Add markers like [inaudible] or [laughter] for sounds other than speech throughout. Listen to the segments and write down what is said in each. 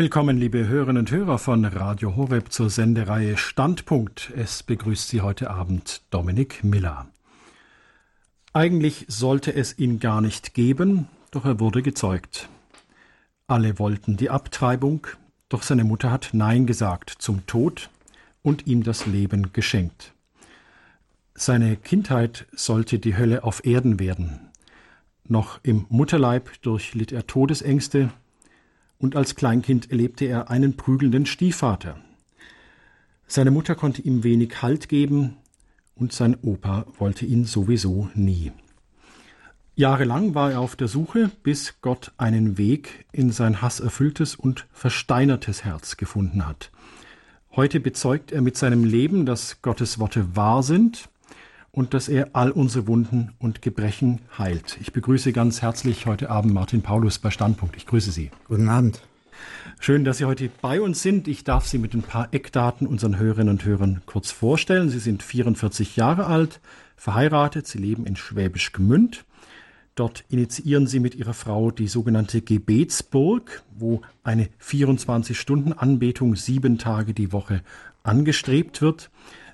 Willkommen, liebe Hörerinnen und Hörer von Radio Horeb zur Sendereihe Standpunkt. Es begrüßt Sie heute Abend Dominik Miller. Eigentlich sollte es ihn gar nicht geben, doch er wurde gezeugt. Alle wollten die Abtreibung, doch seine Mutter hat Nein gesagt zum Tod und ihm das Leben geschenkt. Seine Kindheit sollte die Hölle auf Erden werden. Noch im Mutterleib durchlitt er Todesängste, und als Kleinkind erlebte er einen prügelnden Stiefvater. Seine Mutter konnte ihm wenig Halt geben und sein Opa wollte ihn sowieso nie. Jahrelang war er auf der Suche, bis Gott einen Weg in sein hasserfülltes und versteinertes Herz gefunden hat. Heute bezeugt er mit seinem Leben, dass Gottes Worte wahr sind und dass er all unsere Wunden und Gebrechen heilt. Ich begrüße ganz herzlich heute Abend Martin Paulus bei Standpunkt. Ich grüße Sie. Guten Abend. Schön, dass Sie heute bei uns sind. Ich darf Sie mit ein paar Eckdaten unseren Hörerinnen und Hörern kurz vorstellen. Sie sind 44 Jahre alt, verheiratet, Sie leben in Schwäbisch Gmünd. Dort initiieren Sie mit Ihrer Frau die sogenannte Gebetsburg, wo eine 24-Stunden-Anbetung sieben Tage die Woche angestrebt wird.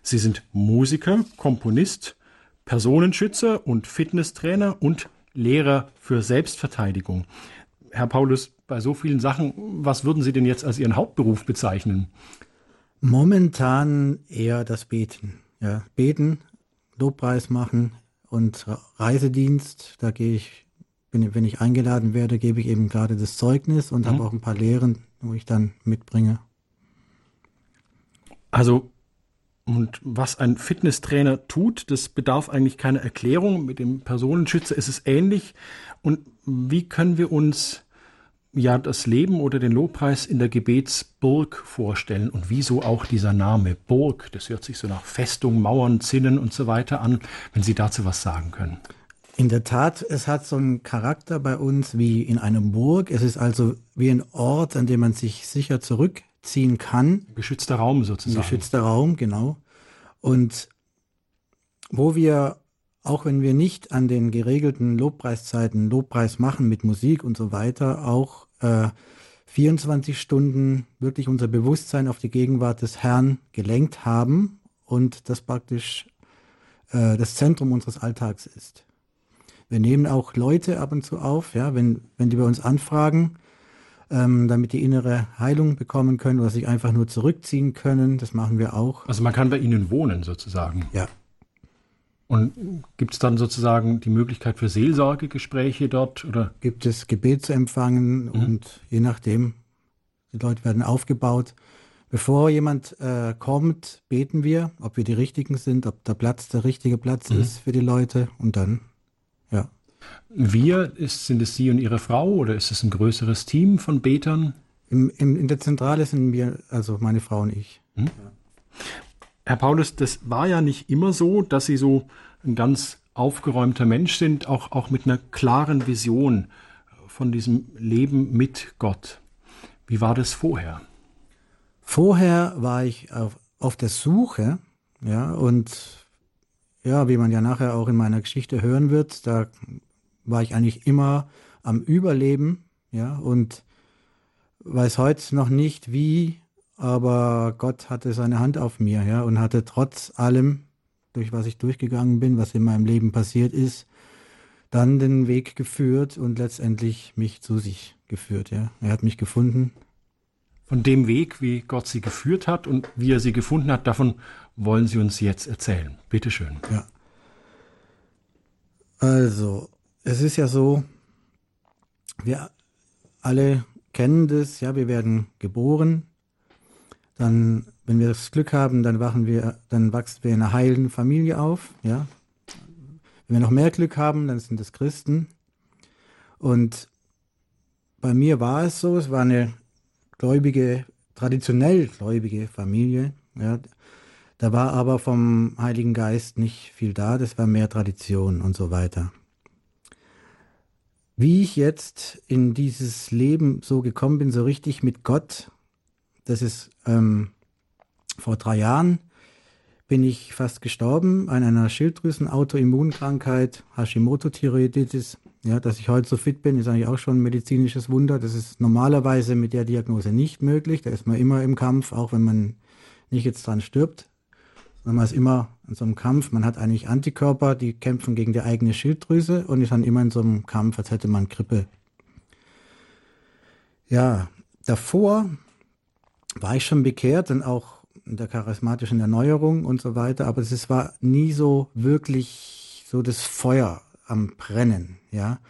Sie sind Musiker, Komponist, Personenschützer und Fitnesstrainer und Lehrer für Selbstverteidigung. Herr Paulus, bei so vielen Sachen, was würden Sie denn jetzt als Ihren Hauptberuf bezeichnen? Momentan eher das Beten. Ja, beten, Lobpreis machen und Reisedienst. Da gehe ich, wenn, wenn ich eingeladen werde, gebe ich eben gerade das Zeugnis und mhm. habe auch ein paar Lehren, wo ich dann mitbringe. Also und was ein Fitnesstrainer tut, das bedarf eigentlich keiner Erklärung. Mit dem Personenschützer ist es ähnlich. Und wie können wir uns ja das Leben oder den Lobpreis in der Gebetsburg vorstellen und wieso auch dieser Name Burg? Das hört sich so nach Festung, Mauern, Zinnen und so weiter an. Wenn Sie dazu was sagen können. In der Tat, es hat so einen Charakter bei uns wie in einer Burg. Es ist also wie ein Ort, an dem man sich sicher zurück ziehen kann. Geschützter Raum sozusagen. Geschützter Raum, genau. Und wo wir, auch wenn wir nicht an den geregelten Lobpreiszeiten Lobpreis machen mit Musik und so weiter, auch äh, 24 Stunden wirklich unser Bewusstsein auf die Gegenwart des Herrn gelenkt haben und das praktisch äh, das Zentrum unseres Alltags ist. Wir nehmen auch Leute ab und zu auf, ja, wenn, wenn die bei uns anfragen, ähm, damit die innere Heilung bekommen können oder sich einfach nur zurückziehen können. Das machen wir auch. Also man kann bei Ihnen wohnen sozusagen. Ja. Und gibt es dann sozusagen die Möglichkeit für Seelsorgegespräche dort oder? Gibt es Gebet zu empfangen mhm. und je nachdem, die Leute werden aufgebaut. Bevor jemand äh, kommt, beten wir, ob wir die Richtigen sind, ob der Platz der richtige Platz mhm. ist für die Leute und dann. Wir, ist, sind es Sie und Ihre Frau oder ist es ein größeres Team von Betern? Im, im, in der Zentrale sind wir, also meine Frau und ich. Hm? Herr Paulus, das war ja nicht immer so, dass Sie so ein ganz aufgeräumter Mensch sind, auch, auch mit einer klaren Vision von diesem Leben mit Gott. Wie war das vorher? Vorher war ich auf, auf der Suche, ja, und ja, wie man ja nachher auch in meiner Geschichte hören wird, da war ich eigentlich immer am Überleben, ja, und weiß heute noch nicht wie, aber Gott hatte seine Hand auf mir, ja, und hatte trotz allem, durch was ich durchgegangen bin, was in meinem Leben passiert ist, dann den Weg geführt und letztendlich mich zu sich geführt, ja. Er hat mich gefunden. Von dem Weg, wie Gott sie geführt hat und wie er sie gefunden hat, davon wollen Sie uns jetzt erzählen. Bitte schön. Ja. Also, es ist ja so, wir alle kennen das, ja, wir werden geboren, dann, wenn wir das Glück haben, dann wachen wir, dann wachsen wir in einer heilen Familie auf, ja. Wenn wir noch mehr Glück haben, dann sind es Christen. Und bei mir war es so, es war eine gläubige, traditionell gläubige Familie, ja. Da war aber vom Heiligen Geist nicht viel da, das war mehr Tradition und so weiter. Wie ich jetzt in dieses Leben so gekommen bin, so richtig mit Gott, das ist ähm, vor drei Jahren, bin ich fast gestorben an einer Schilddrüsen-Autoimmunkrankheit, Hashimoto-Thyreoiditis. Ja, dass ich heute so fit bin, ist eigentlich auch schon ein medizinisches Wunder. Das ist normalerweise mit der Diagnose nicht möglich. Da ist man immer im Kampf, auch wenn man nicht jetzt dran stirbt. Man ist immer in so einem Kampf. Man hat eigentlich Antikörper, die kämpfen gegen die eigene Schilddrüse und ist dann immer in so einem Kampf, als hätte man Grippe. Ja, davor war ich schon bekehrt und auch in der charismatischen Erneuerung und so weiter, aber es war nie so wirklich so das Feuer am Brennen, ja.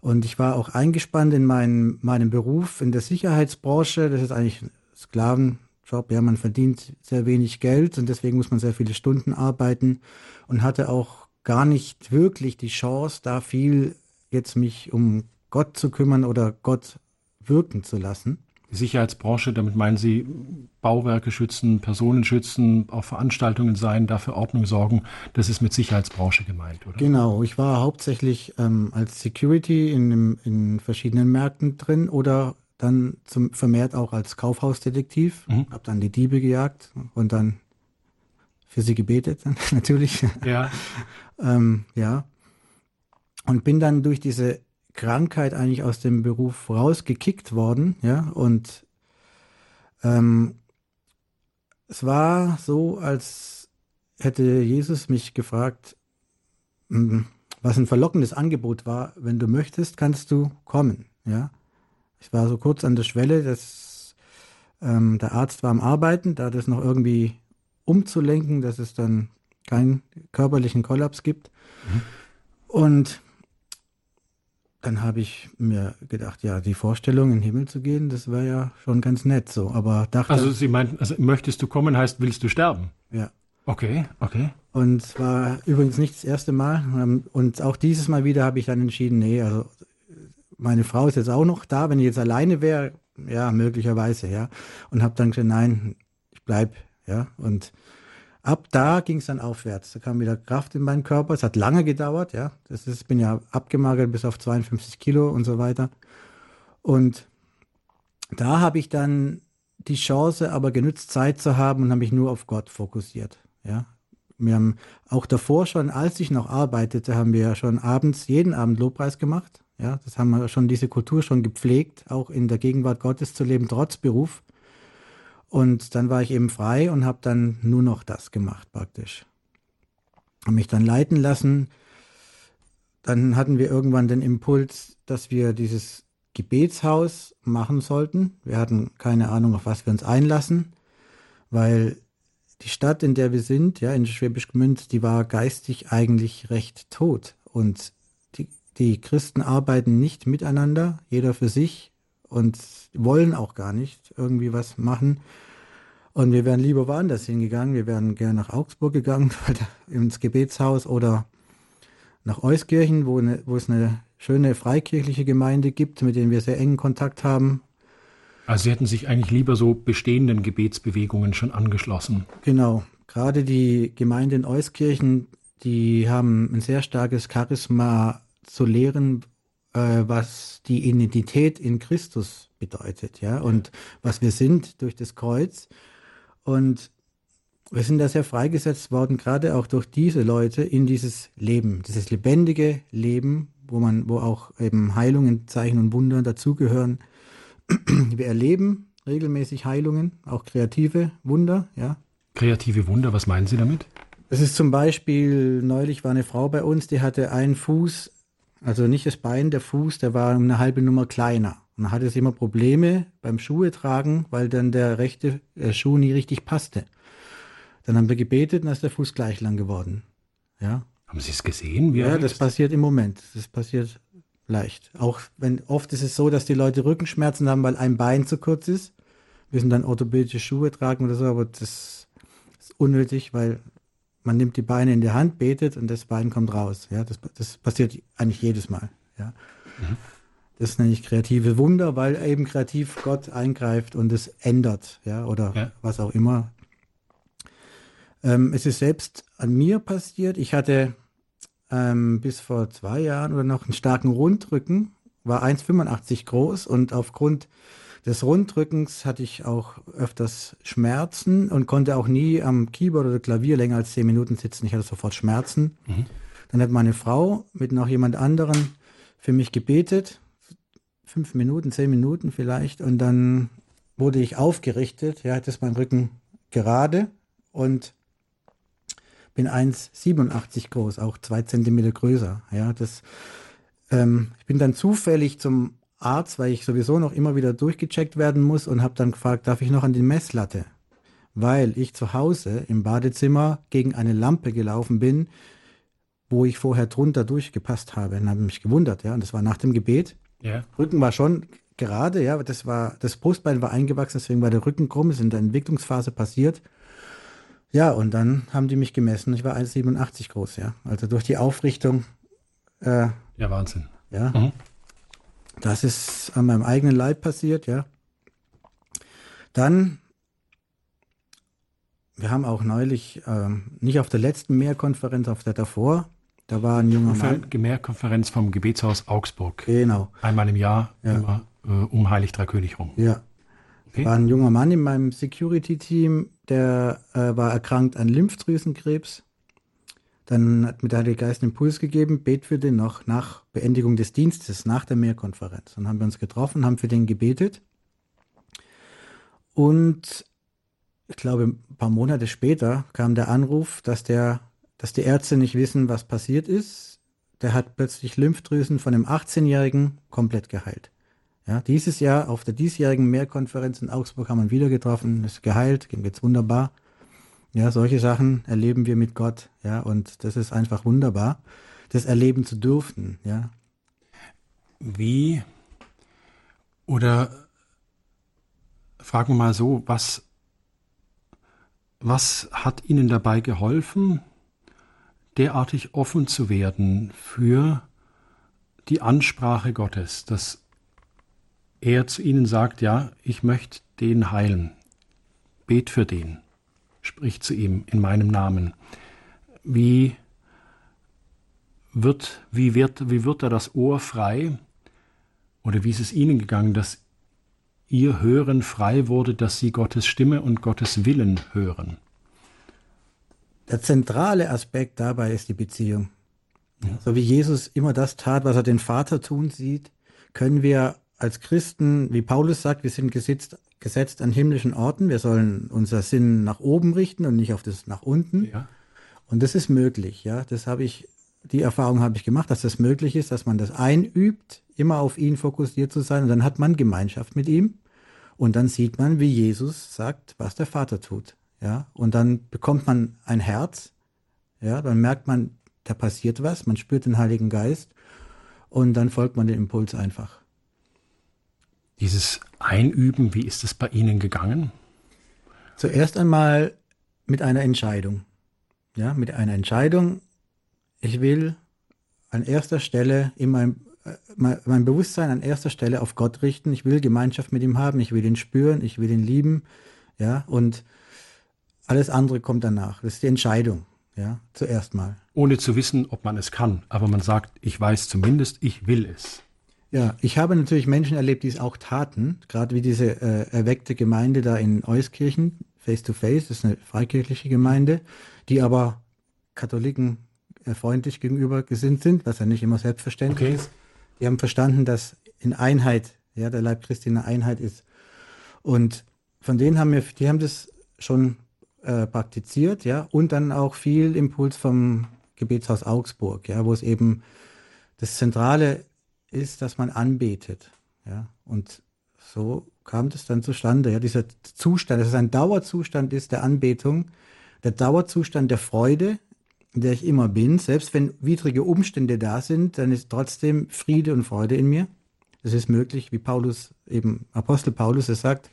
Und ich war auch eingespannt in meinen, meinem Beruf in der Sicherheitsbranche. Das ist eigentlich ein Sklavenjob. Ja, man verdient sehr wenig Geld und deswegen muss man sehr viele Stunden arbeiten und hatte auch gar nicht wirklich die Chance, da viel jetzt mich um Gott zu kümmern oder Gott wirken zu lassen. Sicherheitsbranche, damit meinen Sie Bauwerke schützen, Personen schützen, auch Veranstaltungen sein, dafür Ordnung sorgen. Das ist mit Sicherheitsbranche gemeint, oder? Genau, ich war hauptsächlich ähm, als Security in, in verschiedenen Märkten drin oder dann zum, vermehrt auch als Kaufhausdetektiv. Mhm. Hab dann die Diebe gejagt und dann für sie gebetet, [laughs] natürlich. Ja. [laughs] ähm, ja. Und bin dann durch diese Krankheit eigentlich aus dem Beruf rausgekickt worden, ja, und ähm, es war so, als hätte Jesus mich gefragt, hm, was ein verlockendes Angebot war, wenn du möchtest, kannst du kommen, ja. Ich war so kurz an der Schwelle, dass ähm, der Arzt war am Arbeiten, da das noch irgendwie umzulenken, dass es dann keinen körperlichen Kollaps gibt. Mhm. Und dann habe ich mir gedacht, ja, die Vorstellung, in den Himmel zu gehen, das wäre ja schon ganz nett so. Aber dachte. Also Sie meinten, also möchtest du kommen, heißt, willst du sterben? Ja. Okay, okay. Und es war übrigens nicht das erste Mal. Und auch dieses Mal wieder habe ich dann entschieden, nee, also meine Frau ist jetzt auch noch da. Wenn ich jetzt alleine wäre, ja, möglicherweise, ja. Und habe dann gesagt, nein, ich bleib, ja. Und ab da ging es dann aufwärts. Da kam wieder Kraft in meinen Körper. Es hat lange gedauert, ja. Das ist, bin ja abgemagert bis auf 52 Kilo und so weiter. Und da habe ich dann die Chance aber genützt, Zeit zu haben und habe mich nur auf Gott fokussiert, ja. Wir haben auch davor schon, als ich noch arbeitete, haben wir schon abends, jeden Abend Lobpreis gemacht. Ja, das haben wir schon, diese Kultur schon gepflegt, auch in der Gegenwart Gottes zu leben, trotz Beruf. Und dann war ich eben frei und habe dann nur noch das gemacht praktisch. Habe mich dann leiten lassen. Dann hatten wir irgendwann den Impuls, dass wir dieses Gebetshaus machen sollten. Wir hatten keine Ahnung, auf was wir uns einlassen, weil die Stadt, in der wir sind, ja, in Schwäbisch Gmünd, die war geistig eigentlich recht tot. Und die, Christen arbeiten nicht miteinander, jeder für sich und wollen auch gar nicht irgendwie was machen. Und wir wären lieber woanders hingegangen. Wir wären gerne nach Augsburg gegangen, [laughs] ins Gebetshaus oder nach Euskirchen, wo, eine, wo es eine schöne freikirchliche Gemeinde gibt, mit denen wir sehr engen Kontakt haben. Also Sie hätten sich eigentlich lieber so bestehenden Gebetsbewegungen schon angeschlossen. Genau. Gerade die Gemeinde in Euskirchen, die haben ein sehr starkes Charisma zu lehren, äh, was die Identität in Christus bedeutet, ja, und was wir sind durch das Kreuz. Und wir sind da sehr freigesetzt worden, gerade auch durch diese Leute in dieses Leben, dieses lebendige Leben, wo man, wo auch eben Heilungen, Zeichen und Wunder dazugehören. [clears throat] Wir erleben regelmäßig Heilungen, auch kreative Wunder, ja. Kreative Wunder, was meinen Sie damit? Das ist zum Beispiel, neulich war eine Frau bei uns, die hatte einen Fuß, also nicht das Bein, der Fuß, der war eine halbe Nummer kleiner. Und dann hatte sie immer Probleme beim Schuhe tragen, weil dann der rechte äh, Schuh nie richtig passte. Dann haben wir gebetet und dann ist der Fuß gleich lang geworden. Ja. Haben Sie es gesehen? Ja, das passiert im Moment. Das passiert leicht. Auch wenn oft ist es so, dass die Leute Rückenschmerzen haben, weil ein Bein zu kurz ist. Müssen dann orthopädische Schuhe tragen oder so, aber das ist unnötig, weil man nimmt die Beine in die Hand, betet und das Bein kommt raus. Ja, das, das passiert eigentlich jedes Mal. Ja. Mhm. Das nenne ich kreative Wunder, weil eben kreativ Gott eingreift und es ändert, ja, oder ja. was auch immer. Ähm, es ist selbst an mir passiert. Ich hatte ähm, bis vor zwei Jahren oder noch einen starken Rundrücken, war 1,85 groß und aufgrund des Rundrückens hatte ich auch öfters Schmerzen und konnte auch nie am Keyboard oder Klavier länger als zehn Minuten sitzen. Ich hatte sofort Schmerzen. Mhm. Dann hat meine Frau mit noch jemand anderen für mich gebetet, fünf Minuten, zehn Minuten vielleicht, und dann wurde ich aufgerichtet. Ja, jetzt ist mein Rücken gerade und bin 1,87 groß, auch zwei Zentimeter größer. Ja, das, ähm, ich bin dann zufällig zum Arzt, weil ich sowieso noch immer wieder durchgecheckt werden muss und habe dann gefragt, darf ich noch an die Messlatte? Weil ich zu Hause im Badezimmer gegen eine Lampe gelaufen bin, wo ich vorher drunter durchgepasst habe. Und habe mich gewundert, ja. Und das war nach dem Gebet. Ja. Rücken war schon gerade, ja. Das war, das Brustbein war eingewachsen, deswegen war der Rücken krumm, ist in der Entwicklungsphase passiert. Ja, und dann haben die mich gemessen. Ich war 1,87 groß, ja. Also durch die Aufrichtung. Äh, ja, Wahnsinn. Ja. Mhm. Das ist an meinem eigenen Leib passiert, ja. Dann, wir haben auch neulich, ähm, nicht auf der letzten Mehrkonferenz, auf der davor, da war ein junger Mann. Mehrkonferenz vom Gebetshaus Augsburg. Genau. Einmal im Jahr, ja. immer äh, um Heilig Drei König rum. Ja. Okay. War ein junger Mann in meinem Security-Team, der äh, war erkrankt an Lymphdrüsenkrebs dann hat mir der Heilige Geist einen Impuls gegeben, bet für den noch nach Beendigung des Dienstes, nach der Mehrkonferenz. Dann haben wir uns getroffen, haben für den gebetet. Und ich glaube, ein paar Monate später kam der Anruf, dass der, dass die Ärzte nicht wissen, was passiert ist. Der hat plötzlich Lymphdrüsen von einem 18-Jährigen komplett geheilt. Ja, dieses Jahr auf der diesjährigen Mehrkonferenz in Augsburg haben wir ihn wieder getroffen, ist geheilt, ging jetzt wunderbar. Ja, solche Sachen erleben wir mit Gott, ja, und das ist einfach wunderbar, das erleben zu dürfen, ja. Wie oder fragen wir mal so, was, was hat Ihnen dabei geholfen, derartig offen zu werden für die Ansprache Gottes, dass er zu Ihnen sagt, ja, ich möchte den heilen, bet für den spricht zu ihm in meinem Namen. Wie wird, wie wird, wie wird da das Ohr frei? Oder wie ist es Ihnen gegangen, dass Ihr Hören frei wurde, dass Sie Gottes Stimme und Gottes Willen hören? Der zentrale Aspekt dabei ist die Beziehung. Ja. So wie Jesus immer das tat, was er den Vater tun sieht, können wir als Christen, wie Paulus sagt, wir sind gesetzt, gesetzt an himmlischen Orten. Wir sollen unser Sinn nach oben richten und nicht auf das nach unten. Ja. Und das ist möglich, ja. Das habe ich, die Erfahrung habe ich gemacht, dass das möglich ist, dass man das einübt, immer auf ihn fokussiert zu sein. Und dann hat man Gemeinschaft mit ihm. Und dann sieht man, wie Jesus sagt, was der Vater tut. Ja. Und dann bekommt man ein Herz. Ja. Dann merkt man, da passiert was. Man spürt den Heiligen Geist. Und dann folgt man dem Impuls einfach. Dieses Einüben, wie ist es bei Ihnen gegangen? Zuerst einmal mit einer Entscheidung. Ja, mit einer Entscheidung. Ich will an erster Stelle in meinem äh, mein Bewusstsein an erster Stelle auf Gott richten. Ich will Gemeinschaft mit ihm haben. Ich will ihn spüren. Ich will ihn lieben. Ja, und alles andere kommt danach. Das ist die Entscheidung. Ja, zuerst mal. Ohne zu wissen, ob man es kann. Aber man sagt, ich weiß zumindest, ich will es. Ja, ich habe natürlich Menschen erlebt, die es auch taten, gerade wie diese äh, erweckte Gemeinde da in Euskirchen, Face to Face, das ist eine freikirchliche Gemeinde, die aber Katholiken äh, freundlich gegenüber gesinnt sind, was ja nicht immer selbstverständlich okay. ist. Die haben verstanden, dass in Einheit, ja, der Leib Christi eine Einheit ist. Und von denen haben wir, die haben das schon äh, praktiziert, ja, und dann auch viel Impuls vom Gebetshaus Augsburg, ja, wo es eben das zentrale ist, dass man anbetet. Ja, und so kam das dann zustande. Ja, dieser Zustand, dass es ein Dauerzustand ist der Anbetung, der Dauerzustand der Freude, in der ich immer bin, selbst wenn widrige Umstände da sind, dann ist trotzdem Friede und Freude in mir. Es ist möglich, wie Paulus eben, Apostel Paulus es sagt,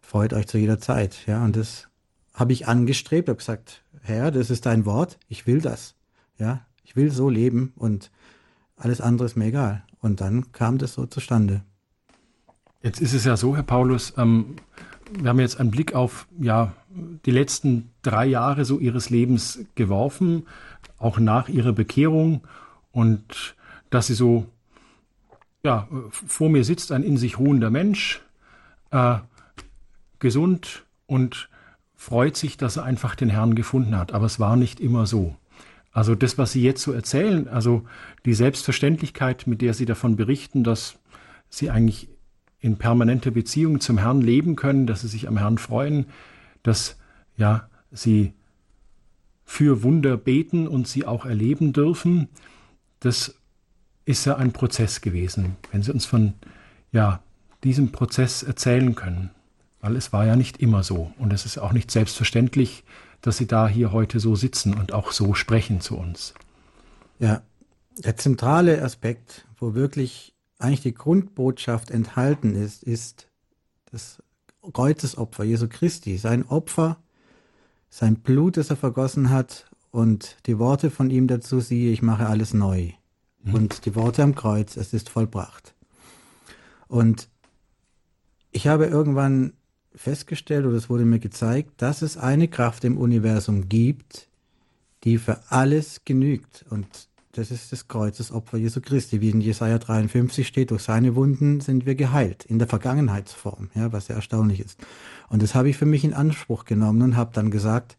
freut euch zu jeder Zeit. Ja, und das habe ich angestrebt, habe gesagt, Herr, das ist dein Wort, ich will das. Ja, ich will so leben und alles andere ist mir egal. Und dann kam das so zustande. Jetzt ist es ja so, Herr Paulus, ähm, wir haben jetzt einen Blick auf ja, die letzten drei Jahre so Ihres Lebens geworfen, auch nach Ihrer Bekehrung und dass Sie so, ja, vor mir sitzt ein in sich ruhender Mensch, äh, gesund und freut sich, dass er einfach den Herrn gefunden hat. Aber es war nicht immer so. Also das, was Sie jetzt so erzählen, also die Selbstverständlichkeit, mit der Sie davon berichten, dass Sie eigentlich in permanenter Beziehung zum Herrn leben können, dass Sie sich am Herrn freuen, dass ja Sie für Wunder beten und sie auch erleben dürfen, das ist ja ein Prozess gewesen. Wenn Sie uns von ja, diesem Prozess erzählen können, weil es war ja nicht immer so und es ist auch nicht selbstverständlich, dass Sie da hier heute so sitzen und auch so sprechen zu uns. Ja, der zentrale Aspekt, wo wirklich eigentlich die Grundbotschaft enthalten ist, ist das Kreuzesopfer Jesu Christi, sein Opfer sein Blut, das er vergossen hat und die Worte von ihm dazu, siehe, ich mache alles neu. Mhm. Und die Worte am Kreuz, es ist vollbracht. Und ich habe irgendwann festgestellt, oder es wurde mir gezeigt, dass es eine Kraft im Universum gibt, die für alles genügt. Und das ist das Kreuzesopfer Jesu Christi, wie in Jesaja 53 steht, durch seine Wunden sind wir geheilt, in der Vergangenheitsform, ja, was sehr erstaunlich ist. Und das habe ich für mich in Anspruch genommen und habe dann gesagt,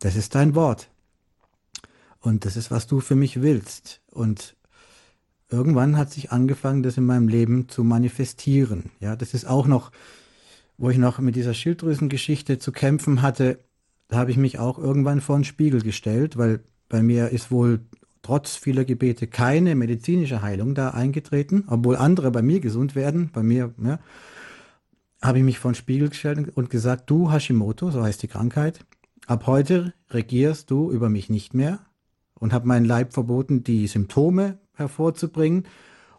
das ist dein Wort. Und das ist, was du für mich willst. Und irgendwann hat sich angefangen, das in meinem Leben zu manifestieren. Ja, das ist auch noch, wo ich noch mit dieser Schilddrüsengeschichte zu kämpfen hatte, da habe ich mich auch irgendwann vor einen Spiegel gestellt, weil bei mir ist wohl trotz vieler Gebete keine medizinische Heilung da eingetreten, obwohl andere bei mir gesund werden, bei mir, ja, habe ich mich vor den Spiegel gestellt und gesagt, du Hashimoto, so heißt die Krankheit, ab heute regierst du über mich nicht mehr und habe meinen Leib verboten, die Symptome hervorzubringen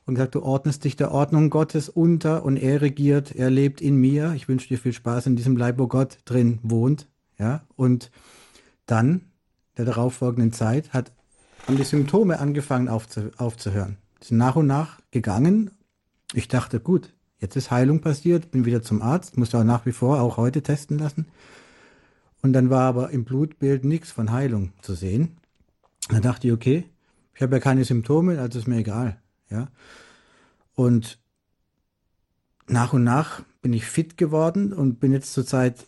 und gesagt, du ordnest dich der Ordnung Gottes unter und er regiert, er lebt in mir. Ich wünsche dir viel Spaß in diesem Leib, wo Gott drin wohnt. Ja, und dann, der darauffolgenden Zeit, hat haben die Symptome angefangen aufzu aufzuhören. Die sind nach und nach gegangen. Ich dachte, gut, jetzt ist Heilung passiert, bin wieder zum Arzt, musste auch nach wie vor auch heute testen lassen. Und dann war aber im Blutbild nichts von Heilung zu sehen. Da dachte ich, okay, ich habe ja keine Symptome, also ist mir egal. Ja. Und nach und nach bin ich fit geworden und bin jetzt zurzeit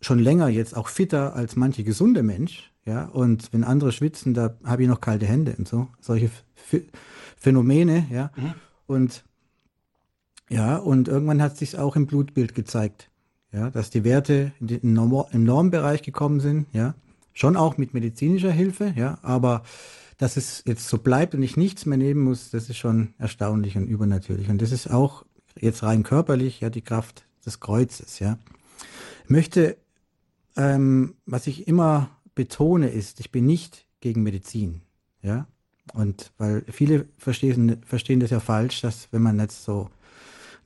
schon länger jetzt auch fitter als manche gesunde Mensch. Ja, und wenn andere schwitzen, da habe ich noch kalte Hände und so. Solche Ph Phänomene, ja. Mhm. Und ja, und irgendwann hat sich auch im Blutbild gezeigt, ja, dass die Werte im Normbereich gekommen sind, ja. Schon auch mit medizinischer Hilfe, ja, aber dass es jetzt so bleibt und ich nichts mehr nehmen muss, das ist schon erstaunlich und übernatürlich. Und das ist auch jetzt rein körperlich, ja, die Kraft des Kreuzes, ja. Ich möchte, ähm, was ich immer betone, ist, ich bin nicht gegen Medizin. Ja. Und weil viele verstehen, verstehen das ja falsch, dass wenn man jetzt so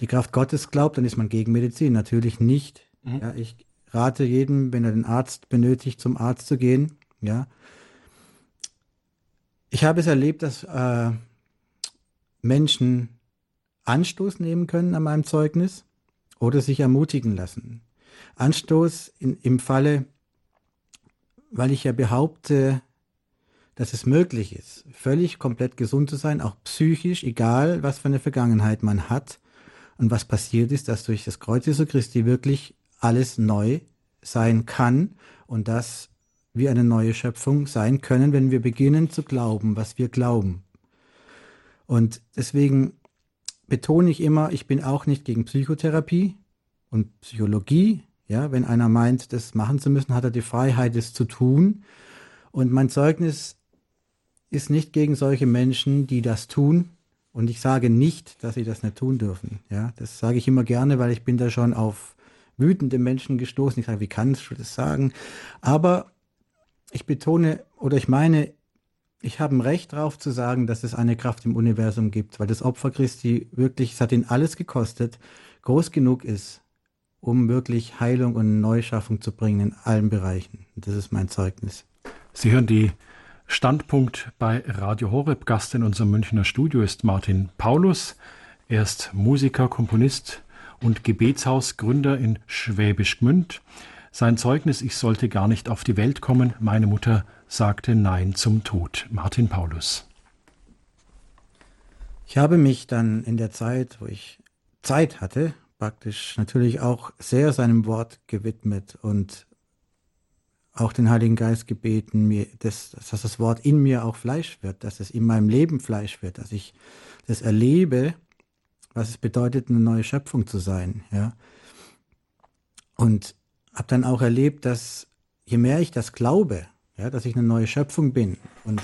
die Kraft Gottes glaubt, dann ist man gegen Medizin. Natürlich nicht. Mhm. Ja, ich rate jedem, wenn er den Arzt benötigt, zum Arzt zu gehen. Ja. Ich habe es erlebt, dass äh, Menschen Anstoß nehmen können an meinem Zeugnis oder sich ermutigen lassen. Anstoß in, im Falle weil ich ja behaupte, dass es möglich ist, völlig komplett gesund zu sein, auch psychisch, egal was für eine Vergangenheit man hat. Und was passiert ist, dass durch das Kreuz Jesu Christi wirklich alles neu sein kann und dass wir eine neue Schöpfung sein können, wenn wir beginnen zu glauben, was wir glauben. Und deswegen betone ich immer, ich bin auch nicht gegen Psychotherapie und Psychologie. Ja, wenn einer meint, das machen zu müssen, hat er die Freiheit, es zu tun. Und mein Zeugnis ist nicht gegen solche Menschen, die das tun. Und ich sage nicht, dass sie das nicht tun dürfen. Ja, das sage ich immer gerne, weil ich bin da schon auf wütende Menschen gestoßen. Ich sage, wie kannst du das sagen? Aber ich betone oder ich meine, ich habe ein Recht darauf zu sagen, dass es eine Kraft im Universum gibt, weil das Opfer Christi wirklich, es hat ihn alles gekostet, groß genug ist, um wirklich Heilung und Neuschaffung zu bringen in allen Bereichen. Das ist mein Zeugnis. Sie hören die Standpunkt bei Radio Horeb. Gast in unserem Münchner Studio ist Martin Paulus. Er ist Musiker, Komponist und Gebetshausgründer in Schwäbisch Gmünd. Sein Zeugnis, ich sollte gar nicht auf die Welt kommen. Meine Mutter sagte Nein zum Tod. Martin Paulus. Ich habe mich dann in der Zeit, wo ich Zeit hatte, praktisch natürlich auch sehr seinem Wort gewidmet und auch den Heiligen Geist gebeten, mir, dass, dass das Wort in mir auch Fleisch wird, dass es in meinem Leben Fleisch wird, dass ich das erlebe, was es bedeutet, eine neue Schöpfung zu sein. Ja? Und habe dann auch erlebt, dass je mehr ich das glaube, ja, dass ich eine neue Schöpfung bin und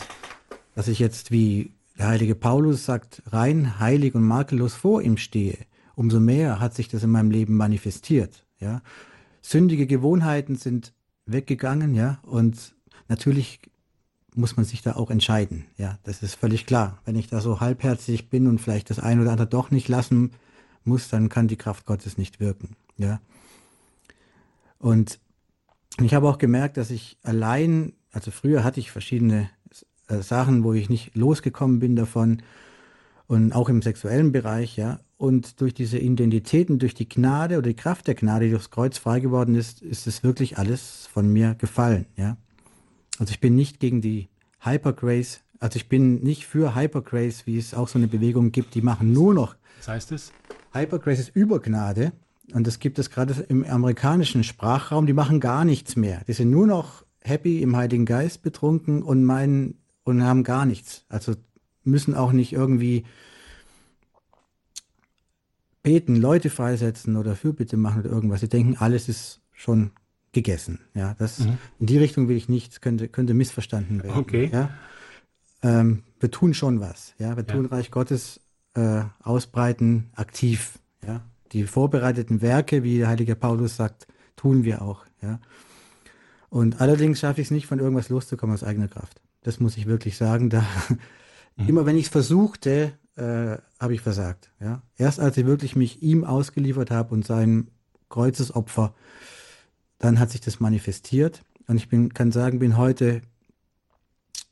dass ich jetzt, wie der heilige Paulus sagt, rein, heilig und makellos vor ihm stehe, umso mehr hat sich das in meinem Leben manifestiert. Ja? Sündige Gewohnheiten sind weggegangen, ja, und natürlich muss man sich da auch entscheiden. Ja, das ist völlig klar. Wenn ich da so halbherzig bin und vielleicht das eine oder andere doch nicht lassen muss, dann kann die Kraft Gottes nicht wirken. Ja. Und ich habe auch gemerkt, dass ich allein, also früher hatte ich verschiedene äh, Sachen, wo ich nicht losgekommen bin davon und auch im sexuellen Bereich, ja. Und durch diese Identitäten, durch die Gnade oder die Kraft der Gnade, die durchs Kreuz frei geworden ist, ist es wirklich alles von mir gefallen, ja. Also ich bin nicht gegen die Hypergrace, also ich bin nicht für Hypergrace, wie es auch so eine Bewegung gibt, die machen nur noch. Was heißt es? Hypergrace ist Übergnade und das gibt es gerade im amerikanischen Sprachraum, die machen gar nichts mehr. Die sind nur noch happy im Heiligen Geist betrunken und meinen und haben gar nichts. Also müssen auch nicht irgendwie beten, Leute freisetzen oder Fürbitte machen oder irgendwas. Sie denken, alles ist schon gegessen. Ja, das mhm. in die Richtung will ich nicht, könnte, könnte missverstanden werden. Okay. Ja, ähm, wir tun schon was. Ja, wir tun ja. Reich Gottes äh, ausbreiten aktiv. Ja, die vorbereiteten Werke, wie der heilige Paulus sagt, tun wir auch. Ja, und allerdings schaffe ich es nicht, von irgendwas loszukommen aus eigener Kraft. Das muss ich wirklich sagen. Da mhm. immer wenn ich es versuchte, äh, habe ich versagt. Ja, erst als ich wirklich mich ihm ausgeliefert habe und seinem Kreuzesopfer dann hat sich das manifestiert und ich bin, kann sagen, bin heute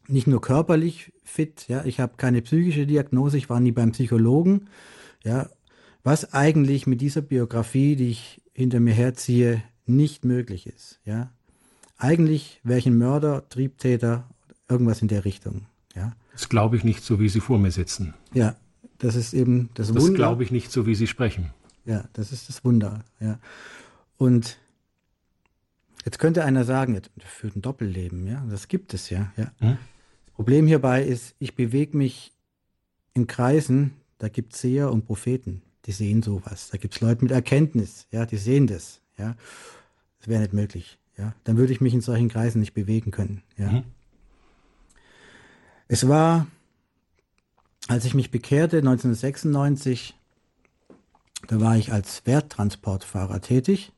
nicht nur körperlich fit, ja, ich habe keine psychische Diagnose, ich war nie beim Psychologen, ja, was eigentlich mit dieser Biografie, die ich hinter mir herziehe, nicht möglich ist, ja. Eigentlich wäre ich ein Mörder, Triebtäter, irgendwas in der Richtung, ja. Das glaube ich nicht so, wie Sie vor mir sitzen. Ja, das ist eben das, das Wunder. Das glaube ich nicht so, wie Sie sprechen. Ja, das ist das Wunder, ja. Und Jetzt könnte einer sagen, der führt ein Doppelleben, ja, das gibt es ja. ja. Hm? Das Problem hierbei ist, ich bewege mich in Kreisen, da gibt es Seher und Propheten, die sehen sowas. Da gibt es Leute mit Erkenntnis, ja, die sehen das, ja. Das wäre nicht möglich, ja. Dann würde ich mich in solchen Kreisen nicht bewegen können, ja. Hm? Es war, als ich mich bekehrte, 1996, da war ich als Werttransportfahrer tätig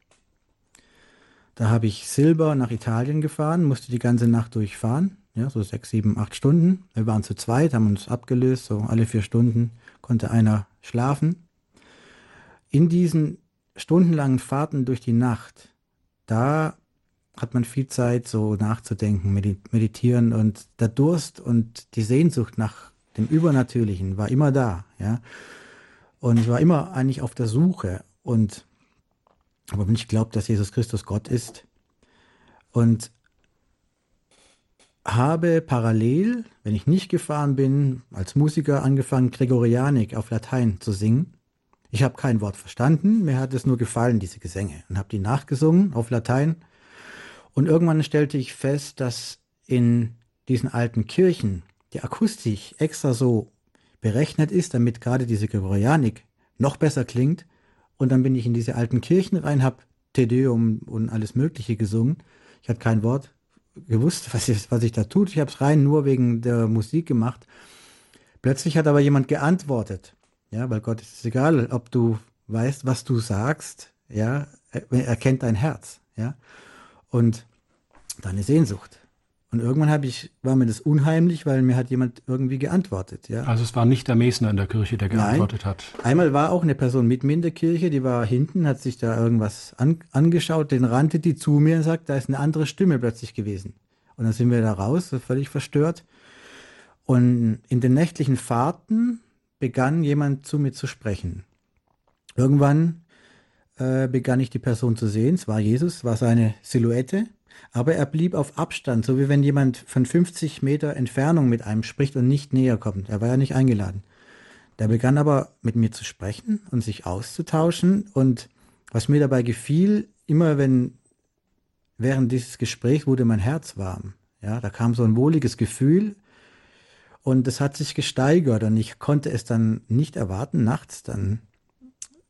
da habe ich Silber nach Italien gefahren, musste die ganze Nacht durchfahren, ja, so sechs, sieben, acht Stunden. Wir waren zu zweit, haben uns abgelöst, so alle vier Stunden konnte einer schlafen. In diesen stundenlangen Fahrten durch die Nacht, da hat man viel Zeit, so nachzudenken, meditieren und der Durst und die Sehnsucht nach dem Übernatürlichen war immer da, ja. Und ich war immer eigentlich auf der Suche und aber wenn ich glaube, dass Jesus Christus Gott ist und habe parallel, wenn ich nicht gefahren bin, als Musiker angefangen, Gregorianik auf Latein zu singen. Ich habe kein Wort verstanden, mir hat es nur gefallen, diese Gesänge, und habe die nachgesungen auf Latein. Und irgendwann stellte ich fest, dass in diesen alten Kirchen die Akustik extra so berechnet ist, damit gerade diese Gregorianik noch besser klingt, und dann bin ich in diese alten Kirchen rein, habe Tedeum und alles Mögliche gesungen. Ich hatte kein Wort gewusst, [laughs] was ich, was ich da tut. Ich habe es rein nur wegen der Musik gemacht. Plötzlich hat aber jemand geantwortet. Ja, weil Gott ist es egal, ob du weißt, was du sagst. Ja, er kennt dein Herz. Ja, und deine Sehnsucht. Und irgendwann habe ich, war mir das unheimlich, weil mir hat jemand irgendwie geantwortet. Ja. Also es war nicht der Mesner in der Kirche, der geantwortet Nein. hat. Einmal war auch eine Person mit mir in der Kirche, die war hinten, hat sich da irgendwas an, angeschaut, den rannte die zu mir und sagt, da ist eine andere Stimme plötzlich gewesen. Und dann sind wir da raus, völlig verstört. Und in den nächtlichen Fahrten begann jemand zu mir zu sprechen. Irgendwann äh, begann ich die Person zu sehen. Es war Jesus, war seine Silhouette. Aber er blieb auf Abstand, so wie wenn jemand von 50 Meter Entfernung mit einem spricht und nicht näher kommt. Er war ja nicht eingeladen. Der begann aber mit mir zu sprechen und sich auszutauschen. Und was mir dabei gefiel, immer wenn während dieses Gesprächs wurde mein Herz warm. Ja, da kam so ein wohliges Gefühl und es hat sich gesteigert und ich konnte es dann nicht erwarten, nachts dann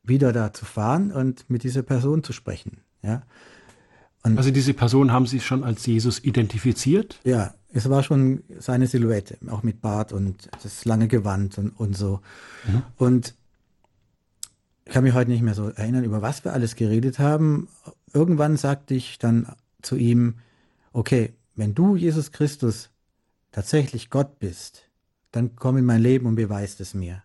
wieder da zu fahren und mit dieser Person zu sprechen. Ja. Und also diese Person haben Sie schon als Jesus identifiziert? Ja, es war schon seine Silhouette, auch mit Bart und das lange Gewand und, und so. Mhm. Und ich kann mich heute nicht mehr so erinnern, über was wir alles geredet haben. Irgendwann sagte ich dann zu ihm, okay, wenn du, Jesus Christus, tatsächlich Gott bist, dann komm in mein Leben und beweist es mir.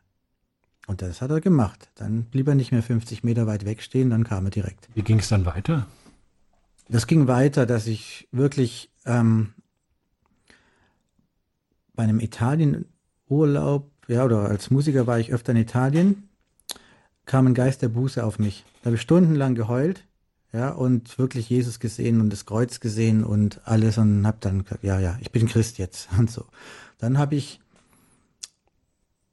Und das hat er gemacht. Dann blieb er nicht mehr 50 Meter weit wegstehen, dann kam er direkt. Wie ging es dann weiter? Das ging weiter, dass ich wirklich ähm, bei einem Italienurlaub, ja, oder als Musiker war ich öfter in Italien, kam ein Geist der Buße auf mich. Da habe ich stundenlang geheult, ja, und wirklich Jesus gesehen und das Kreuz gesehen und alles und habe dann gesagt, ja, ja, ich bin Christ jetzt [laughs] und so. Dann habe ich,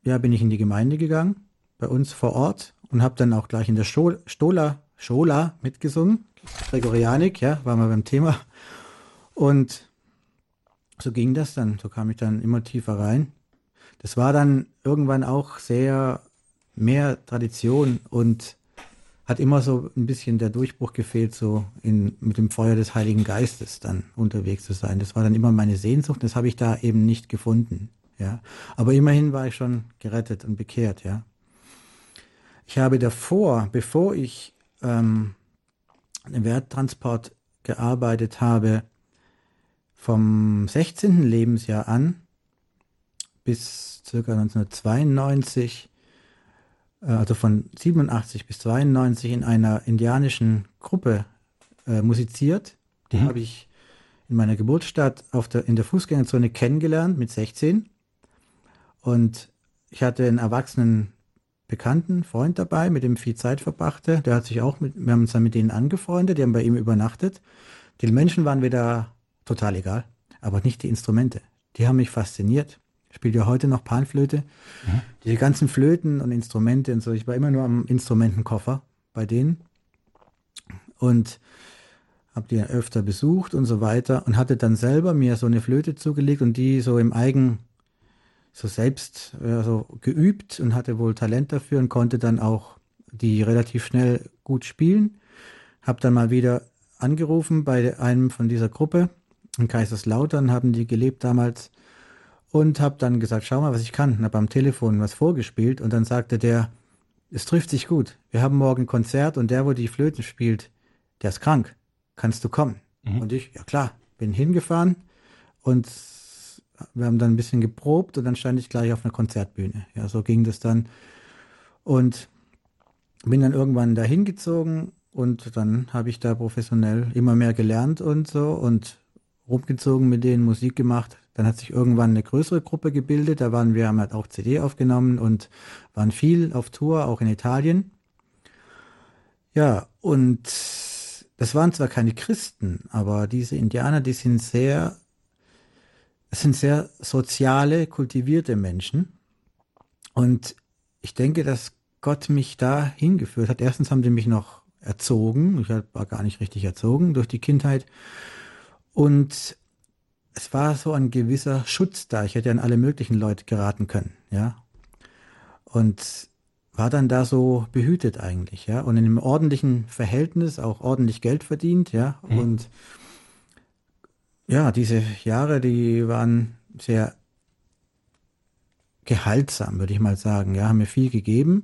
ja, bin ich in die Gemeinde gegangen bei uns vor Ort und habe dann auch gleich in der Stola, Schola mitgesungen. Gregorianik, ja, war mal beim Thema. Und so ging das dann. So kam ich dann immer tiefer rein. Das war dann irgendwann auch sehr mehr Tradition und hat immer so ein bisschen der Durchbruch gefehlt, so in, mit dem Feuer des Heiligen Geistes dann unterwegs zu sein. Das war dann immer meine Sehnsucht. Das habe ich da eben nicht gefunden. Ja, aber immerhin war ich schon gerettet und bekehrt. Ja. Ich habe davor, bevor ich ähm, im Werttransport gearbeitet habe, vom 16. Lebensjahr an bis circa 1992, äh, also von 87 bis 92 in einer indianischen Gruppe äh, musiziert. Die mhm. habe ich in meiner Geburtsstadt auf der, in der Fußgängerzone kennengelernt mit 16. Und ich hatte einen erwachsenen Bekannten, Freund dabei, mit dem viel Zeit verbrachte. Der hat sich auch mit, wir haben uns dann mit denen angefreundet, die haben bei ihm übernachtet. Die Menschen waren wieder total egal, aber nicht die Instrumente. Die haben mich fasziniert. Ich spiele ja heute noch Panflöte. Mhm. Diese ganzen Flöten und Instrumente und so. Ich war immer nur am Instrumentenkoffer bei denen und habe die öfter besucht und so weiter und hatte dann selber mir so eine Flöte zugelegt und die so im Eigen so selbst äh, so geübt und hatte wohl Talent dafür und konnte dann auch die relativ schnell gut spielen. Hab dann mal wieder angerufen bei einem von dieser Gruppe in Kaiserslautern haben die gelebt damals und hab dann gesagt, schau mal, was ich kann. Und hab am Telefon was vorgespielt und dann sagte der, es trifft sich gut. Wir haben morgen ein Konzert und der, wo die Flöten spielt, der ist krank. Kannst du kommen? Mhm. Und ich, ja klar, bin hingefahren und wir haben dann ein bisschen geprobt und dann stand ich gleich auf einer Konzertbühne. Ja, so ging das dann. Und bin dann irgendwann dahin gezogen und dann habe ich da professionell immer mehr gelernt und so und rumgezogen mit denen, Musik gemacht. Dann hat sich irgendwann eine größere Gruppe gebildet. Da waren wir, haben halt auch CD aufgenommen und waren viel auf Tour, auch in Italien. Ja, und das waren zwar keine Christen, aber diese Indianer, die sind sehr sind sehr soziale, kultivierte Menschen. Und ich denke, dass Gott mich da hingeführt hat. Erstens haben sie mich noch erzogen. Ich war gar nicht richtig erzogen durch die Kindheit. Und es war so ein gewisser Schutz da. Ich hätte an alle möglichen Leute geraten können, ja. Und war dann da so behütet eigentlich, ja. Und in einem ordentlichen Verhältnis auch ordentlich Geld verdient, ja. Mhm. Und ja, diese Jahre, die waren sehr gehaltsam, würde ich mal sagen. Ja, haben mir viel gegeben.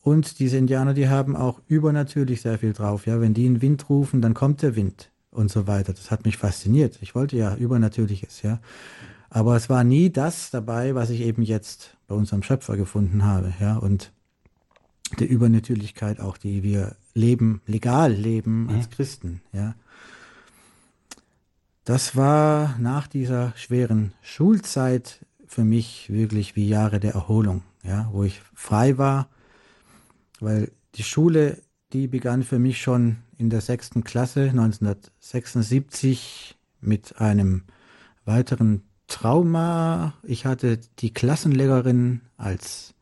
Und diese Indianer, die haben auch übernatürlich sehr viel drauf. Ja, wenn die einen Wind rufen, dann kommt der Wind und so weiter. Das hat mich fasziniert. Ich wollte ja Übernatürliches, ja. Aber es war nie das dabei, was ich eben jetzt bei unserem Schöpfer gefunden habe, ja. Und der Übernatürlichkeit auch, die wir leben, legal leben als Christen, ja. Das war nach dieser schweren Schulzeit für mich wirklich wie Jahre der Erholung, ja, wo ich frei war, weil die Schule, die begann für mich schon in der sechsten Klasse 1976 mit einem weiteren Trauma. Ich hatte die Klassenlehrerin als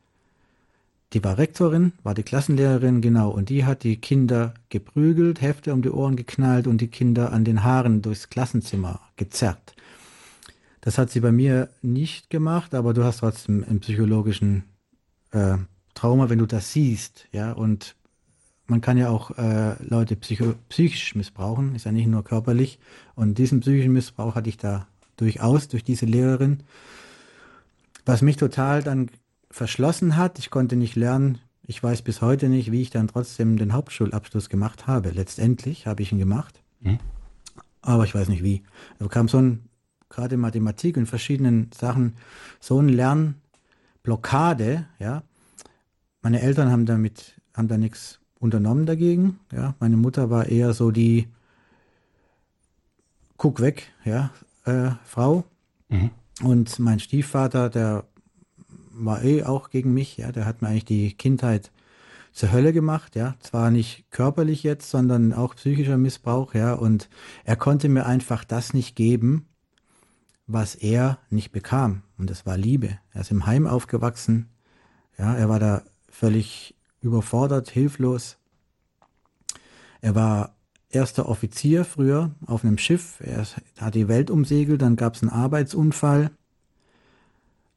die war Rektorin, war die Klassenlehrerin, genau, und die hat die Kinder geprügelt, Hefte um die Ohren geknallt und die Kinder an den Haaren durchs Klassenzimmer gezerrt. Das hat sie bei mir nicht gemacht, aber du hast trotzdem einen psychologischen äh, Trauma, wenn du das siehst, ja, und man kann ja auch äh, Leute psycho psychisch missbrauchen, ist ja nicht nur körperlich. Und diesen psychischen Missbrauch hatte ich da durchaus durch diese Lehrerin. Was mich total dann verschlossen hat. Ich konnte nicht lernen. Ich weiß bis heute nicht, wie ich dann trotzdem den Hauptschulabschluss gemacht habe. Letztendlich habe ich ihn gemacht. Mhm. Aber ich weiß nicht wie. Da kam so ein, gerade Mathematik und verschiedenen Sachen, so ein Lernblockade, ja. Meine Eltern haben damit, haben da nichts unternommen dagegen, ja. Meine Mutter war eher so die, guck weg, ja, äh, Frau. Mhm. Und mein Stiefvater, der war eh auch gegen mich, ja, der hat mir eigentlich die Kindheit zur Hölle gemacht, ja, zwar nicht körperlich jetzt, sondern auch psychischer Missbrauch, ja, und er konnte mir einfach das nicht geben, was er nicht bekam, und das war Liebe. Er ist im Heim aufgewachsen, ja, er war da völlig überfordert, hilflos. Er war erster Offizier früher auf einem Schiff, er hat die Welt umsegelt, dann gab es einen Arbeitsunfall,